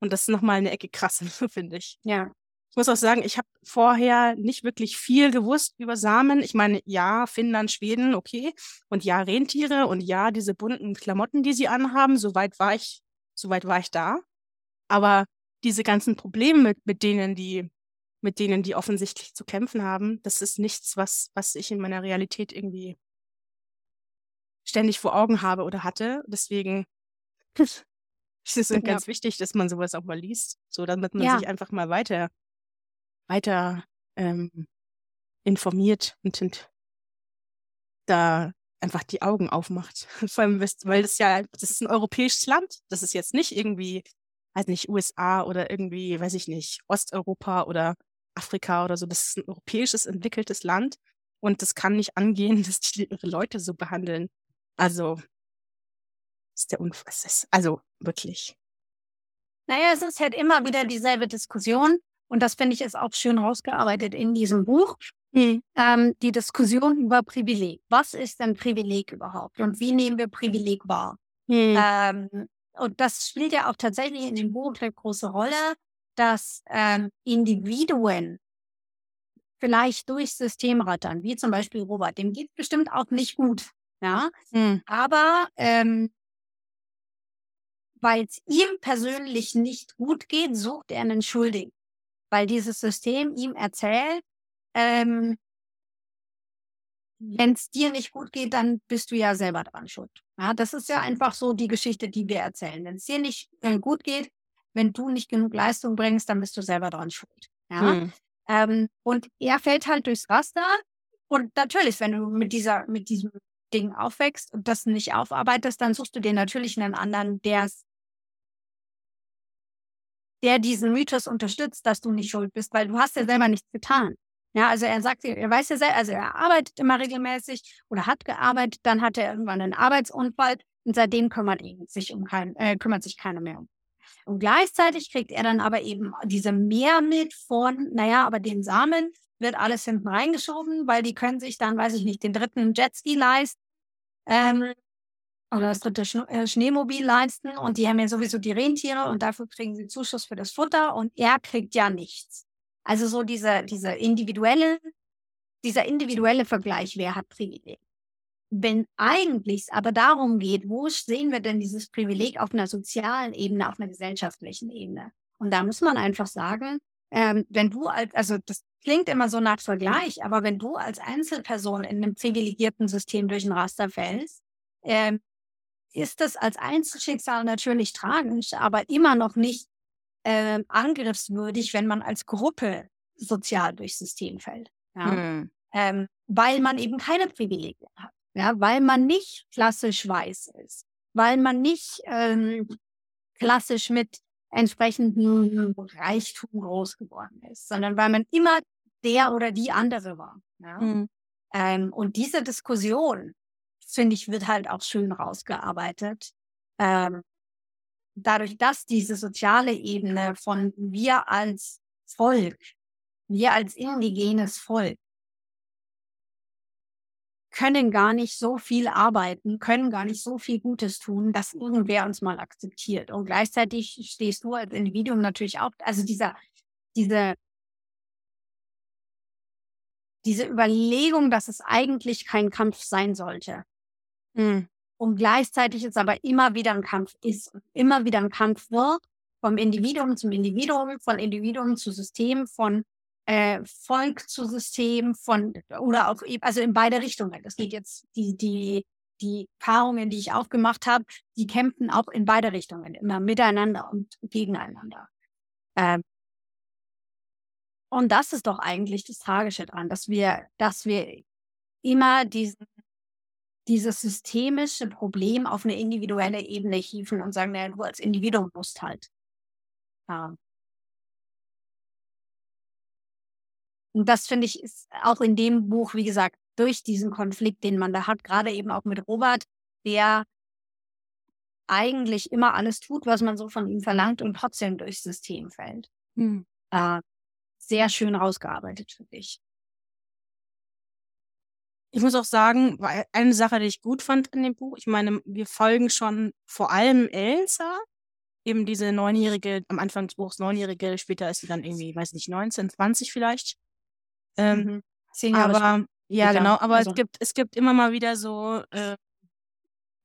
Und das ist nochmal eine Ecke krasser, finde ich. Ja. Ich muss auch sagen, ich habe vorher nicht wirklich viel gewusst über Samen. Ich meine, ja, Finnland, Schweden, okay. Und ja, Rentiere und ja, diese bunten Klamotten, die sie anhaben, soweit war ich, soweit war ich da. Aber diese ganzen Probleme, mit, mit denen die, mit denen die offensichtlich zu kämpfen haben, das ist nichts, was, was ich in meiner Realität irgendwie ständig vor Augen habe oder hatte. Deswegen ist es Ja. ganz wichtig, dass man sowas auch mal liest, so damit man Ja. sich einfach mal weiter weiter ähm, informiert und, und da einfach die Augen aufmacht. Vor allem, weil das ja, das ist ein europäisches Land. Das ist jetzt nicht irgendwie, weiß nicht, USA oder irgendwie, weiß ich nicht, Osteuropa oder Afrika oder so. Das ist ein europäisches, entwickeltes Land. Und das kann nicht angehen, dass die ihre Leute so behandeln. Also, ist der ist- Also, wirklich. Naja, es ist halt immer wieder dieselbe Diskussion. Und das finde ich ist auch schön rausgearbeitet in diesem Buch. Ähm, die Diskussion über Privileg. Was ist denn Privileg überhaupt? Und wie nehmen wir Privileg wahr? Hm. Ähm, und das spielt ja auch tatsächlich in dem Buch eine große Rolle, dass ähm, Individuen vielleicht durch System rattern, wie zum Beispiel Robert. Dem geht bestimmt auch nicht gut. Ja, Hm. aber ähm, weil es ihm persönlich nicht gut geht, sucht er einen Schuldigen. Weil dieses System ihm erzählt, ähm, wenn es dir nicht gut geht, dann bist du ja selber dran schuld. Ja, das ist ja einfach so die Geschichte, die wir erzählen. Wenn es dir nicht äh, gut geht, wenn du nicht genug Leistung bringst, dann bist du selber dran schuld. Ja? Hm. Ähm, und er fällt halt durchs Raster. Und natürlich, wenn du mit dieser, mit diesem Ding aufwächst und das nicht aufarbeitest, dann suchst du dir natürlich einen anderen, der's, der diesen Mythos unterstützt, dass du nicht schuld bist, weil du hast ja selber nichts getan. Ja, also er sagt, er weiß ja selber, also er arbeitet immer regelmäßig oder hat gearbeitet, dann hat er irgendwann einen Arbeitsunfall und seitdem kümmert ihn sich um kein, äh, kümmert sich keiner mehr um. Und gleichzeitig kriegt er dann aber eben diese mehr mit von, naja, aber den Samen wird alles hinten reingeschoben, weil die können sich dann, weiß ich nicht, den dritten Jetski leisten ähm, oder das dritte Schne äh, Schneemobil leisten und die haben ja sowieso die Rentiere und dafür kriegen sie Zuschuss für das Futter und er kriegt ja nichts. Also so diese, diese individuelle, dieser individuelle Vergleich, wer hat Privileg. wenn eigentlich es aber darum geht, wo sehen wir denn dieses Privileg auf einer sozialen Ebene, auf einer gesellschaftlichen Ebene? Und da muss man einfach sagen, ähm, wenn du als, also das klingt immer so nach Vergleich, aber wenn du als Einzelperson in einem privilegierten System durch ein Raster fällst, ähm, ist das als Einzelschicksal natürlich tragisch, aber immer noch nicht äh, angriffswürdig, wenn man als Gruppe sozial durchs System fällt. Ja? Mhm. Ähm, weil man eben keine Privilegien hat. Ja? Weil man nicht klassisch weiß ist. Weil man nicht ähm, klassisch mit entsprechendem Reichtum groß geworden ist, sondern weil man immer der oder die andere war. Ja? Mhm. Ähm, und diese Diskussion, finde ich, wird halt auch schön rausgearbeitet. Ähm, dadurch, dass diese soziale Ebene von wir als Volk, wir als indigenes Volk, können gar nicht so viel arbeiten, können gar nicht so viel Gutes tun, dass irgendwer uns mal akzeptiert. Und gleichzeitig stehst du als Individuum natürlich auch, also dieser, diese, diese Überlegung, dass es eigentlich kein Kampf sein sollte. Mhm. Und gleichzeitig ist aber immer wieder ein Kampf ist, immer wieder ein Kampf wird, vom Individuum zum Individuum, von Individuum zu System, von äh, Volk zu System, von oder auch also in beide Richtungen. Das geht jetzt die die die Paarungen, die ich aufgemacht habe, die kämpfen auch in beide Richtungen, immer miteinander und gegeneinander. Ähm, und das ist doch eigentlich das Tragische dran, dass wir, dass wir immer diesen dieses systemische Problem auf eine individuelle Ebene hieven und sagen, naja, du als Individuum musst halt. Ja. Und das finde ich ist auch in dem Buch, wie gesagt, durch diesen Konflikt, den man da hat, gerade eben auch mit Robert, der eigentlich immer alles tut, was man so von ihm verlangt und trotzdem durchs System fällt. Hm. Äh, sehr schön rausgearbeitet, finde ich. Ich muss auch sagen, eine Sache, die ich gut fand in dem Buch, ich meine, wir folgen schon vor allem Elsa, eben diese neunjährige, am Anfang des Buchs neunjährige, später ist sie dann irgendwie, weiß nicht, 19, 20 vielleicht. Ähm, mhm. Zehn Jahre aber, ja, später. genau, aber also. es gibt, es gibt immer mal wieder so, äh,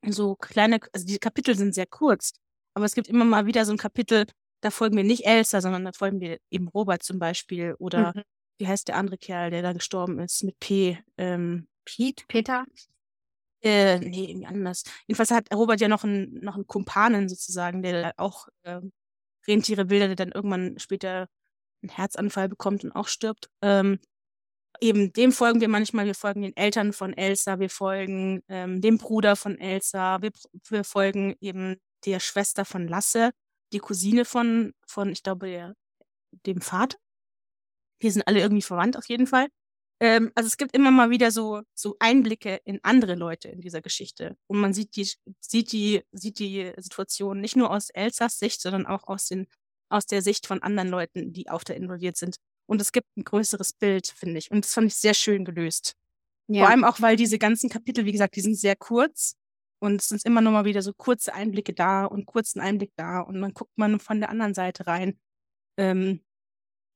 so kleine, also die Kapitel sind sehr kurz, aber es gibt immer mal wieder so ein Kapitel, da folgen wir nicht Elsa, sondern da folgen wir eben Robert zum Beispiel oder mhm. wie heißt der andere Kerl, der da gestorben ist mit P, ähm, Pete, Peter? Äh, nee, irgendwie anders. Jedenfalls hat Robert ja noch einen, noch einen Kumpanen sozusagen, der auch äh, Rentiere bildet, der dann irgendwann später einen Herzanfall bekommt und auch stirbt. Ähm, eben dem folgen wir manchmal, wir folgen den Eltern von Elsa, wir folgen ähm, dem Bruder von Elsa, wir, wir, folgen eben der Schwester von Lasse, die Cousine von, von ich glaube, der, dem Vater. Wir sind alle irgendwie verwandt auf jeden Fall. Ähm, also es gibt immer mal wieder so, so Einblicke in andere Leute in dieser Geschichte. Und man sieht die, sieht die, sieht die Situation nicht nur aus Elsas Sicht, sondern auch aus, den, aus der Sicht von anderen Leuten, die auch da involviert sind. Und es gibt ein größeres Bild, finde ich. Und das fand ich sehr schön gelöst. Ja. Vor allem auch, weil diese ganzen Kapitel, wie gesagt, die sind sehr kurz. Und es sind immer nur mal wieder so kurze Einblicke da und kurzen Einblick da. Und dann guckt man von der anderen Seite rein. Ähm,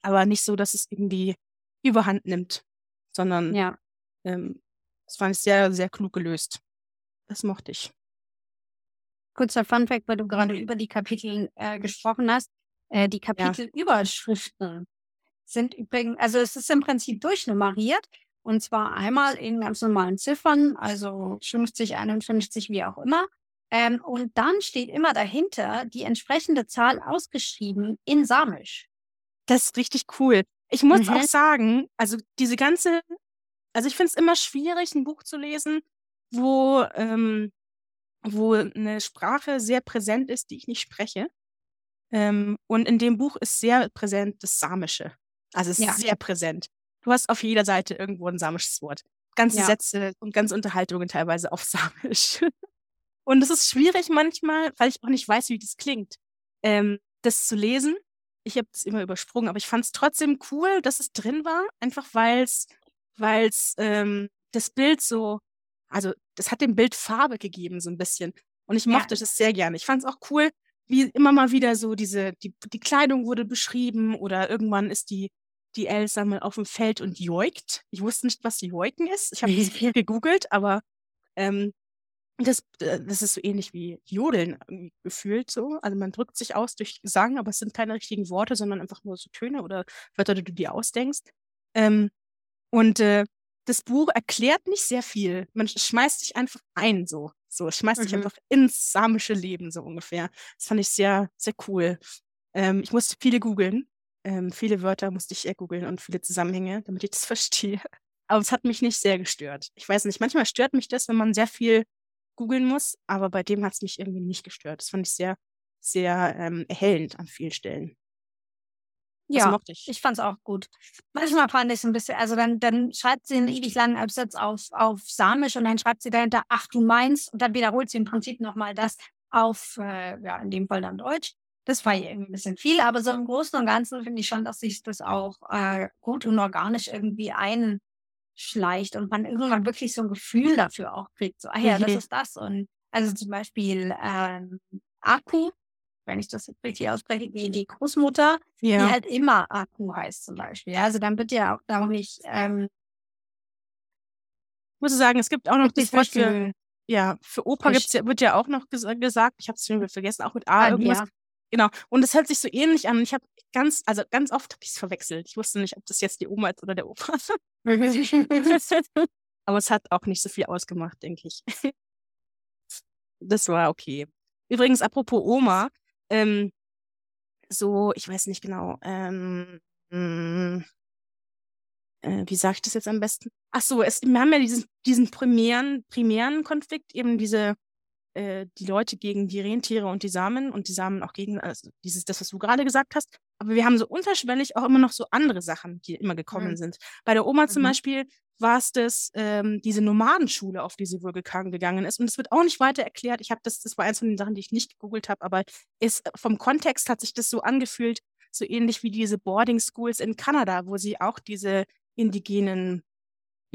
aber nicht so, dass es irgendwie überhand nimmt sondern ja. ähm, das fand ich sehr, sehr klug gelöst. Das mochte ich. Kurzer Funfact, weil du gerade über die Kapitel äh, gesprochen hast. Äh, die Kapitelüberschriften sind übrigens, also es ist im Prinzip durchnummeriert und zwar einmal in ganz normalen Ziffern, also 50, 51, wie auch immer. Ähm, und dann steht immer dahinter die entsprechende Zahl ausgeschrieben in Samisch. Das ist richtig cool. Ich muss auch mhm. sagen, also diese ganze also ich finde es immer schwierig, ein Buch zu lesen, wo ähm, wo 'ne Sprache sehr präsent ist, die ich nicht spreche. Ähm, und in dem Buch ist sehr präsent das Samische. Also, es ist Ja. sehr präsent. Du hast auf jeder Seite irgendwo ein samisches Wort. Ganze Ja. Sätze und ganze Unterhaltungen teilweise auf Samisch. Und es ist schwierig manchmal, weil ich auch nicht weiß, wie das klingt, ähm, das zu lesen ich habe es immer übersprungen, aber ich fand es trotzdem cool, dass es drin war, einfach weil's weil's, ähm, das Bild so also, das hat dem Bild Farbe gegeben so ein bisschen und ich mochte Ja. das sehr gerne. Ich fand es auch cool, wie immer mal wieder so diese die die Kleidung wurde beschrieben oder irgendwann ist die die Elsa mal auf dem Feld und joikt. Ich wusste nicht, was Joiken ist. Ich habe es gegoogelt, aber Ähm, das, äh, das ist so ähnlich wie Jodeln gefühlt so. Also man drückt sich aus durch Gesang, aber es sind keine richtigen Worte, sondern einfach nur so Töne oder Wörter, die du dir ausdenkst. Ähm, und äh, das Buch erklärt nicht sehr viel. Man schmeißt sich einfach ein, so. So, es schmeißt sich Mhm. einfach ins samische Leben, so ungefähr. Das fand ich sehr, sehr cool. Ähm, ich musste viele googeln. Ähm, viele Wörter musste ich eher googeln und viele Zusammenhänge, damit ich das verstehe. Aber es hat mich nicht sehr gestört. Ich weiß nicht, manchmal stört mich das, wenn man sehr viel googeln muss, aber bei dem hat es mich irgendwie nicht gestört. Das fand ich sehr, sehr ähm, erhellend an vielen Stellen. Das Ja, mochte ich. ich fand's auch gut. Manchmal fand ich es ein bisschen, also dann, dann schreibt sie einen ewig langen Absatz auf, auf Samisch und dann schreibt sie dahinter, ach du meinst, und dann wiederholt sie im Prinzip nochmal das auf, äh, ja, in dem Fall dann Deutsch. Das war ihr irgendwie ein bisschen viel, aber so im Großen und Ganzen finde ich schon, dass sich das auch äh, gut und organisch irgendwie einschleicht und man irgendwann wirklich so ein Gefühl dafür auch kriegt. So, ah ja, das Mhm. ist das. Und also zum Beispiel ähm, Akku, wenn ich das jetzt richtig ausspreche, die, die Großmutter, die Ja. halt immer Akku heißt zum Beispiel. Ja, also dann wird ja auch da auch nicht ähm, Ich muss sagen, es gibt auch noch das Wort für, ja, für Opa gibt's ja, wird ja auch noch ges gesagt. Ich habe es schon wieder vergessen, auch mit A Ah, irgendwas. ja. Genau. Und es hört sich so ähnlich an. Ich habe ganz, also ganz oft habe ich es verwechselt. Ich wusste nicht, ob das jetzt die Oma ist oder der Opa. Aber es hat auch nicht so viel ausgemacht, denke ich. Das war okay. Übrigens, apropos Oma, ähm, so, ich weiß nicht genau, ähm, mh, äh, wie sage ich das jetzt am besten? Ach so, es, wir haben ja diesen, diesen primären, primären Konflikt, eben diese, äh, die Leute gegen die Rentiere und die Samen und die Samen auch gegen, also dieses, das, was du gerade gesagt hast. Aber wir haben so unterschwellig auch immer noch so andere Sachen, die immer gekommen Mhm. sind. Bei der Oma zum Mhm. Beispiel war es das, ähm, diese Nomadenschule, auf die sie wohl gegangen, gegangen ist. Und es wird auch nicht weiter erklärt. Ich habe das, das war eins von den Sachen, die ich nicht gegoogelt habe, aber ist, vom Kontext hat sich das so angefühlt, so ähnlich wie diese Boarding Schools in Kanada, wo sie auch diese indigenen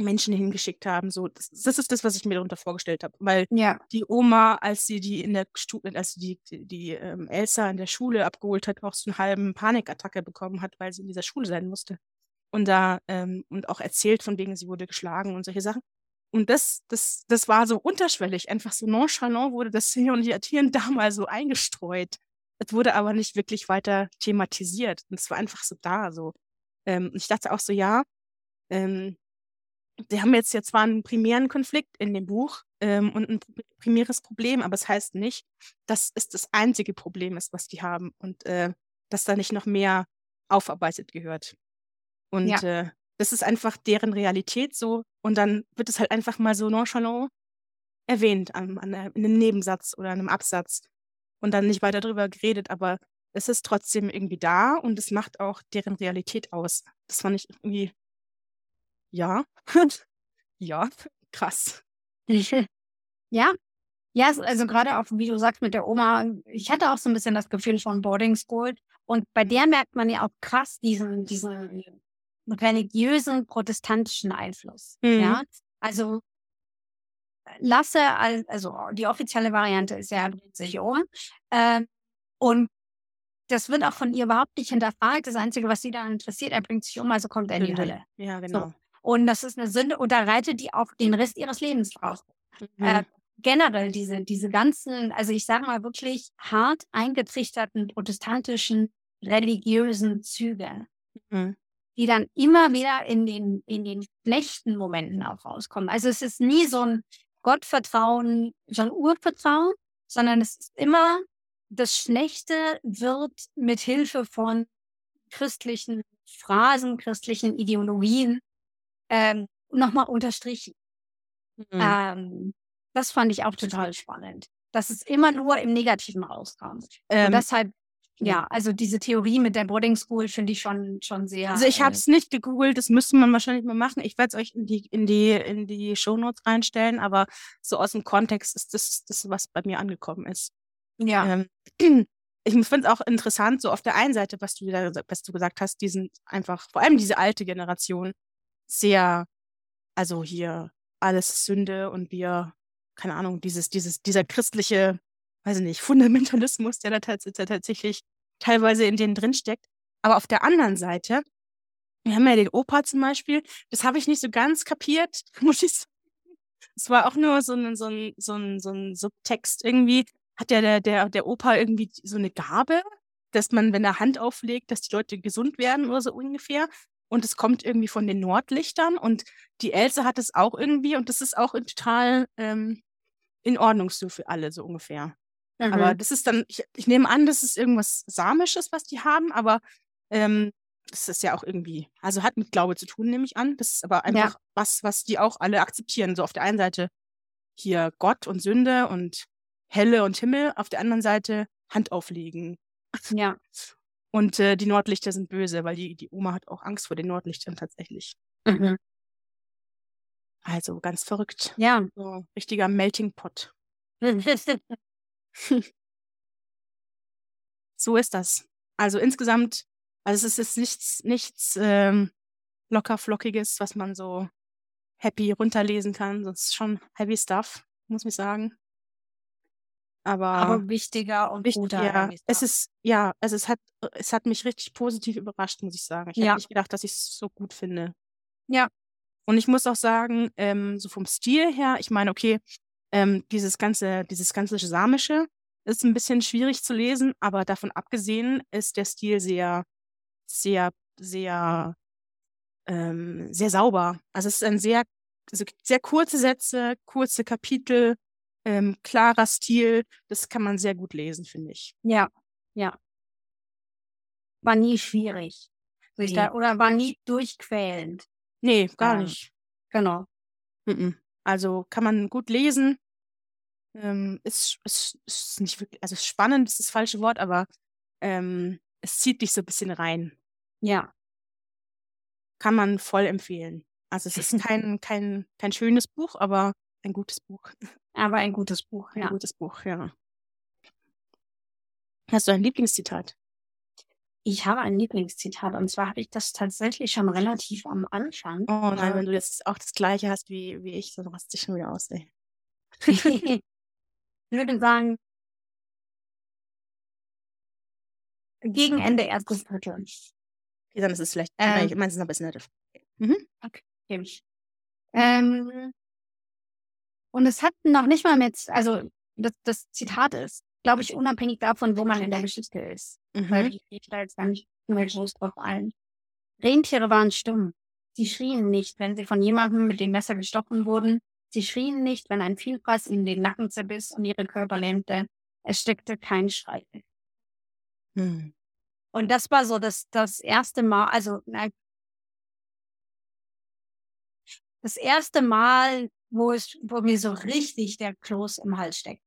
Menschen hingeschickt haben. So, das, das ist das, was ich mir darunter vorgestellt habe. Weil Ja. die Oma, als sie die in der Stu als sie die, die, die ähm, Elsa in der Schule abgeholt hat, auch so einen halben Panikattacke bekommen hat, weil sie in dieser Schule sein musste. Und da, ähm, und auch erzählt von wegen, sie wurde geschlagen und solche Sachen. Und das, das, das war so unterschwellig, einfach so nonchalant wurde das hier und hier und da mal so eingestreut. Es wurde aber nicht wirklich weiter thematisiert. Und es war einfach so da, so. Ähm, und ich dachte auch so, ja, ähm, Sie haben jetzt ja zwar einen primären Konflikt in dem Buch ähm, und ein primäres Problem, aber es das heißt nicht, dass es das einzige Problem ist, was die haben und äh, dass da nicht noch mehr aufarbeitet gehört. Und Ja. äh, das ist einfach deren Realität so und dann wird es halt einfach mal so nonchalant erwähnt an, an, der- in einem Nebensatz oder einem Absatz und dann nicht weiter drüber geredet, aber es ist trotzdem irgendwie da und es macht auch deren Realität aus. Das fand ich irgendwie, ja, ja, krass. Ja. Ja, also gerade auch, wie du sagst, mit der Oma, ich hatte auch so ein bisschen das Gefühl von Boarding School. Und bei der merkt man ja auch krass diesen, diesen religiösen protestantischen Einfluss. Mhm. Ja. Also Lasse, al- also die offizielle Variante ist ja sich um. Ähm, und das wird auch von ihr überhaupt nicht hinterfragt. Das Einzige, was sie daran interessiert, er bringt sich um, also kommt er in die. Hölle. Ja, genau. Und das ist eine Sünde und da reitet die auch den Rest ihres Lebens drauf. Mhm. Äh, generell diese, diese ganzen, also ich sage mal wirklich hart eingetrichterten protestantischen religiösen Züge, Mhm. die dann immer wieder in den, in den schlechten Momenten auch rauskommen. Also es ist nie so ein Gottvertrauen, so ein Urvertrauen, sondern es ist immer, das Schlechte wird mit Hilfe von christlichen Phrasen, christlichen Ideologien ähm, nochmal unterstrichen. Mhm. Ähm, das fand ich auch total spannend. Dass es immer nur im Negativen rauskam. Ähm, Und deshalb, ja. also diese Theorie mit der Boarding School finde ich schon, schon sehr. Also ich äh, habe es nicht gegoogelt, das müsste man wahrscheinlich mal machen. Ich werde es euch in die, in die, in die Shownotes reinstellen, aber so aus dem Kontext ist das, das was bei mir angekommen ist. Ja, Ähm, ich finde es auch interessant, so auf der einen Seite, was du wieder, was du gesagt hast, diesen einfach, vor allem diese alte Generation, sehr, also hier alles Sünde und wir, keine Ahnung, dieses, dieses, dieser christliche, weiß ich nicht, Fundamentalismus, der da tatsächlich teilweise in denen drinsteckt. Aber auf der anderen Seite, wir haben ja den Opa zum Beispiel, das habe ich nicht so ganz kapiert, muss ich sagen. es war auch nur so ein, so ein, so ein, so ein Subtext. Irgendwie hat ja der, der, der Opa irgendwie so eine Gabe, dass man, wenn er Hand auflegt, dass die Leute gesund werden oder so ungefähr. Und es kommt irgendwie von den Nordlichtern und die Else hat es auch irgendwie und das ist auch total ähm, in Ordnung so für alle, so ungefähr. Mhm. Aber das ist dann, ich, ich, nehme an, das ist irgendwas Samisches, was die haben, aber ähm, das ist ja auch irgendwie, also hat mit Glaube zu tun, nehme ich an. Das ist aber einfach ja. was, was die auch alle akzeptieren. So auf der einen Seite hier Gott und Sünde und Helle und Himmel, auf der anderen Seite Hand auflegen. Ja. Und äh, die Nordlichter sind böse, weil die, die Oma hat auch Angst vor den Nordlichtern tatsächlich. Mhm. Also ganz verrückt. Ja. So, richtiger Melting Pot. so ist das. Also insgesamt also es ist jetzt nichts, nichts ähm, locker flockiges, was man so happy runterlesen kann. Das ist schon heavy stuff, muss ich sagen. Aber, Aber wichtiger und wichtig, guter. Ja, es ist, ja, also es hat, es hat mich richtig positiv überrascht, muss ich sagen. Ich ja. hätte nicht gedacht, dass ich es so gut finde. Ja. Und ich muss auch sagen, ähm, so vom Stil her, ich meine, okay, ähm, dieses ganze, dieses ganze Samische ist ein bisschen schwierig zu lesen, aber davon abgesehen ist der Stil sehr sehr, sehr, ähm, sehr sauber. Also es ist ein sehr, also sehr kurze Sätze, kurze Kapitel, ähm, klarer Stil. Das kann man sehr gut lesen, finde ich. Ja, ja. War nie schwierig. Nee. Da, oder war nie durchquälend. Nee, gar ähm, nicht. Genau. Also kann man gut lesen. Ähm, ist, ist, ist nicht wirklich, also spannend ist das falsche Wort, aber ähm, es zieht dich so ein bisschen rein. Ja. Kann man voll empfehlen. Also es ist kein, kein, kein schönes Buch, aber ein gutes Buch. Aber ein gutes Buch, ja. Ein gutes Buch, ja. Hast du ein Lieblingszitat? Ich habe ein Lieblingszitat und zwar habe ich das tatsächlich schon relativ am Anfang. Oh nein, wenn du jetzt auch das gleiche hast wie, wie ich, dann rast dich schon wieder aus, ey. ich würde sagen, Gegen Ende erstes Drittel. Okay, dann ist es vielleicht, ähm, ich meine, es ist ein bisschen nett. Mhm. Okay. Ähm, und es hat noch nicht mal mit, also das, das Zitat ist, glaube ich, unabhängig davon, wo man in der Geschichte ist. Mhm. Weil ich, ich da jetzt gar nicht mehr groß drauf ein. Rentiere waren stumm. Sie schrien nicht, wenn sie von jemandem mit dem Messer gestochen wurden. Sie schrien nicht, wenn ein Vielfraß ihnen den Nacken zerbiss und ihre Körper lähmte. Es steckte kein Schrei. Hm. Und das war so das, das erste Mal, also na, das erste Mal, wo es, wo mir so richtig der Kloß im Hals steckt.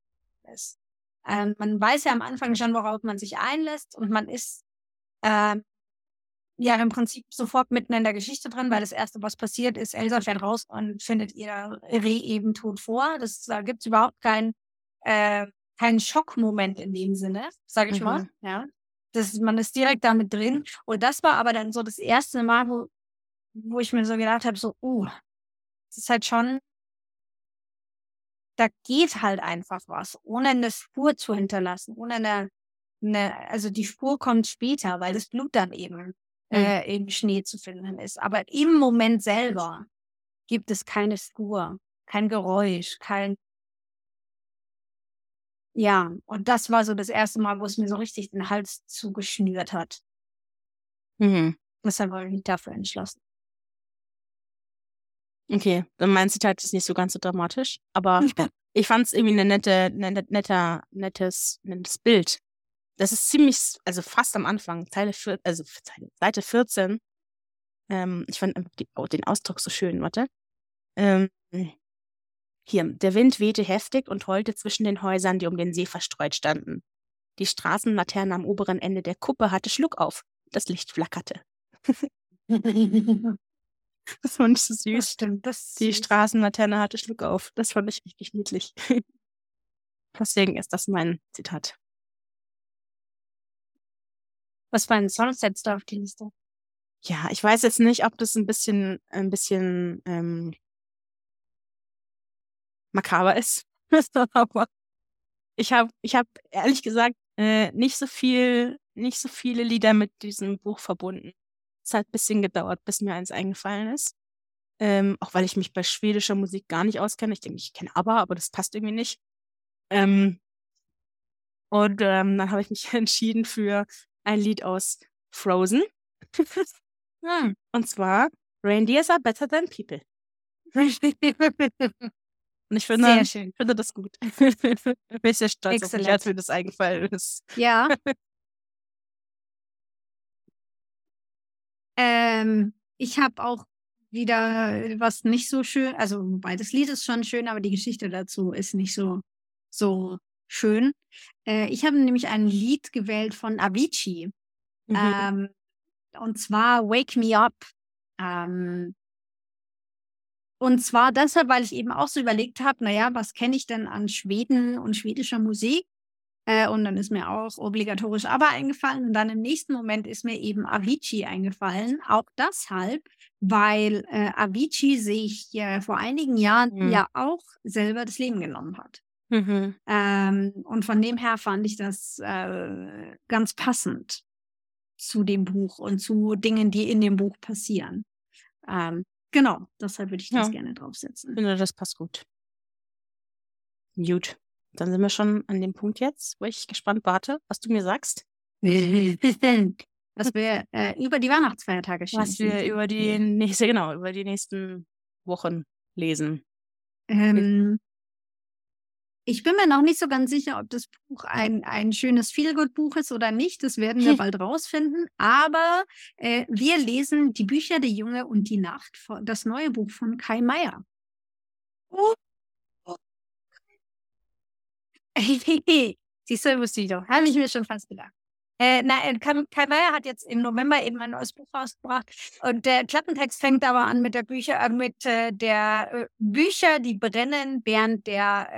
Ist. Ähm, man weiß ja am Anfang schon, worauf man sich einlässt und man ist ähm, ja im Prinzip sofort mitten in der Geschichte drin, weil das erste, was passiert, ist, Elsa fährt raus und findet ihr Reh eben tot vor. Das, da gibt es überhaupt keinen äh, keinen Schockmoment in dem Sinne, sage ich mhm. mal. Ja. Das, man ist direkt damit drin. Und das war aber dann so das erste Mal, wo, wo ich mir so gedacht habe, so, uh, das ist halt schon, da geht halt einfach was, ohne eine Spur zu hinterlassen, ohne eine, eine also die Spur kommt später, weil das Blut dann eben mhm. äh, im Schnee zu finden ist. Aber im Moment selber gibt es keine Spur, kein Geräusch, kein ja, und das war so das erste Mal, wo es mir so richtig den Hals zugeschnürt hat. Mhm. Deshalb habe ich mich dafür entschlossen. Okay, dann mein Zitat ist nicht so ganz so dramatisch, aber ich fand es irgendwie ein nette, nette, netter, nettes, nettes Bild. Das ist ziemlich, also fast am Anfang, Zeile vier, also Seite 14. Ähm, ich fand die, oh, den Ausdruck so schön, warte. Ähm, hier, der Wind wehte heftig und heulte zwischen den Häusern, die um den See verstreut standen. Die Straßenlaterne am oberen Ende der Kuppe hatte Schluck auf. Das Licht flackerte. das fand ich so süß. Das stimmt, das Die Straßenlaterne hatte Schluck auf. Das fand ich richtig niedlich. Deswegen ist das mein Zitat. Was für ein Song setzt du auf die Liste? Ja, ich weiß jetzt nicht, ob das ein bisschen, ein bisschen ähm, makaber ist. Aber ich habe, ich habe ehrlich gesagt äh, nicht so viel, nicht so viele Lieder mit diesem Buch verbunden. Es hat ein bisschen gedauert, bis mir eins eingefallen ist. Ähm, auch weil ich mich bei schwedischer Musik gar nicht auskenne. Ich denke, ich kenne ABBA, aber das passt irgendwie nicht. Ähm, und ähm, dann habe ich mich entschieden für ein Lied aus Frozen. Hm. Und zwar Reindeers are better than people. Und ich finde, Sehr schön. ich finde das gut. ich bin sehr stolz auf mich, als mir das eingefallen ist. Ja. Ähm, ich habe auch wieder was nicht so schön, also wobei das Lied ist schon schön, aber die Geschichte dazu ist nicht so, so schön. Äh, ich habe nämlich ein Lied gewählt von Avicii. Mhm. Ähm, und zwar Wake Me Up. Ähm, und zwar deshalb, weil ich eben auch so überlegt habe, naja, was kenne ich denn an Schweden und schwedischer Musik? Äh, und dann ist mir auch obligatorisch aber eingefallen. Und dann im nächsten Moment ist mir eben Avicii eingefallen. Auch deshalb, weil äh, Avicii sich äh, vor einigen Jahren Mhm. ja auch selber das Leben genommen hat. Mhm. Ähm, und von dem her fand ich das äh, ganz passend zu dem Buch und zu Dingen, die in dem Buch passieren. Ähm, genau, deshalb würde ich das Ja. gerne Ich draufsetzen. finde, das passt gut. Gut. Dann sind wir schon an dem Punkt jetzt, wo ich gespannt warte, was du mir sagst. Was wir äh, über die Weihnachtsfeiertage Was schenken. wir über die nächste, genau, über die nächsten Wochen lesen. Ähm, ich bin mir noch nicht so ganz sicher, ob das Buch ein, ein schönes Feelgood-Buch ist oder nicht. Das werden wir bald rausfinden. Aber äh, wir lesen die Bücher Der Junge und die Nacht, das neue Buch von Kai Meier. Siehst du, wusste ich doch. Habe ich mir schon fast gedacht. Äh, na, Kai, Meier hat jetzt im November eben ein neues Buch rausgebracht. Und der Klappentext fängt aber an mit der Bücher, äh, mit äh, der äh, Bücher, die brennen während der,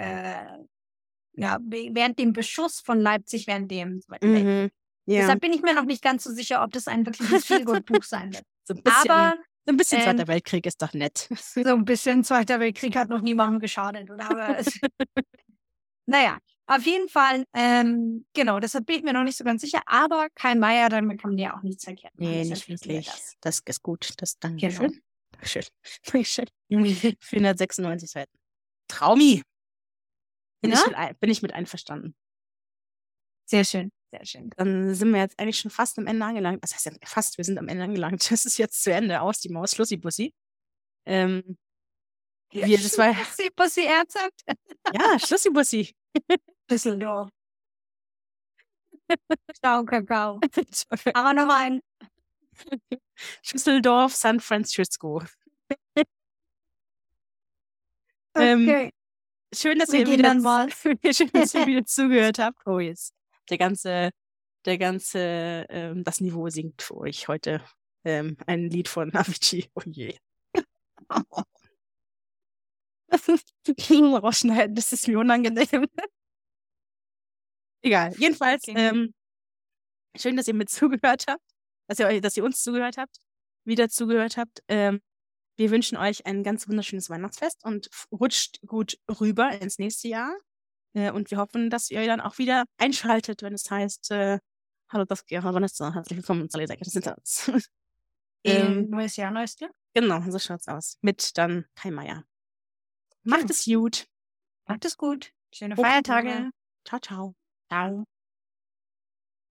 äh, ja, während dem Beschuss von Leipzig, während dem. Mhm. Ja, Deshalb bin ich mir noch nicht ganz so sicher, ob das ein wirkliches Feelgood-Buch sein wird. so ein bisschen, Aber so ein bisschen ähm, Zweiter Weltkrieg ist doch nett. so ein bisschen Zweiter Weltkrieg hat noch niemandem geschadet, oder? Aber es, naja, auf jeden Fall, ähm, genau, deshalb bin ich mir noch nicht so ganz sicher. Aber Kai Meier, damit kann man ja auch nichts verkehrt machen. Nee, Deshalb nicht wirklich. das. Das ist gut. Das Genau. Dankeschön. Dankeschön. Dankeschön. 496 Seiten. Traumi. Bin, ich Ja? mit, ein- bin ich mit einverstanden. Sehr schön, sehr schön. Dann sind wir jetzt eigentlich schon fast am Ende angelangt. Was heißt denn fast? Wir sind am Ende angelangt. Das ist jetzt zu Ende. Aus die Maus, Schlussi Bussi. Ähm, wir, das war, Bussi, Bussi, ernsthaft? ja, Schlussi Bussi. Düsseldorf. Ciao, Kakao. Aber noch ein. Düsseldorf, San Francisco. Ähm, Okay. Schön, dass Wir ihr wieder, mal. schön, dass ihr wieder zugehört habt. Oh, jetzt. Der ganze, der ganze, ähm, das Niveau sinkt für euch heute. Ähm, ein Lied von Avicii. Oh je. Rausschneiden, das ist mir unangenehm. Egal. Jedenfalls, Okay. ähm, schön, dass ihr mit zugehört habt, dass ihr, euch- dass ihr uns zugehört habt, wieder zugehört habt. Ähm, wir wünschen euch ein ganz wunderschönes Weihnachtsfest und rutscht gut rüber ins nächste Jahr. Äh, und wir hoffen, dass ihr dann auch wieder einschaltet, wenn es heißt, äh, Hallo, das ja, Vanessa, herzlich willkommen zu Leser des Internets. ähm, neues Jahr, neues Glück. genau, so schaut's aus. Mit dann Kai Meier. Macht es gut. Macht es gut. Schöne Hoch- Feiertage. Ciao, ciao. Ciao.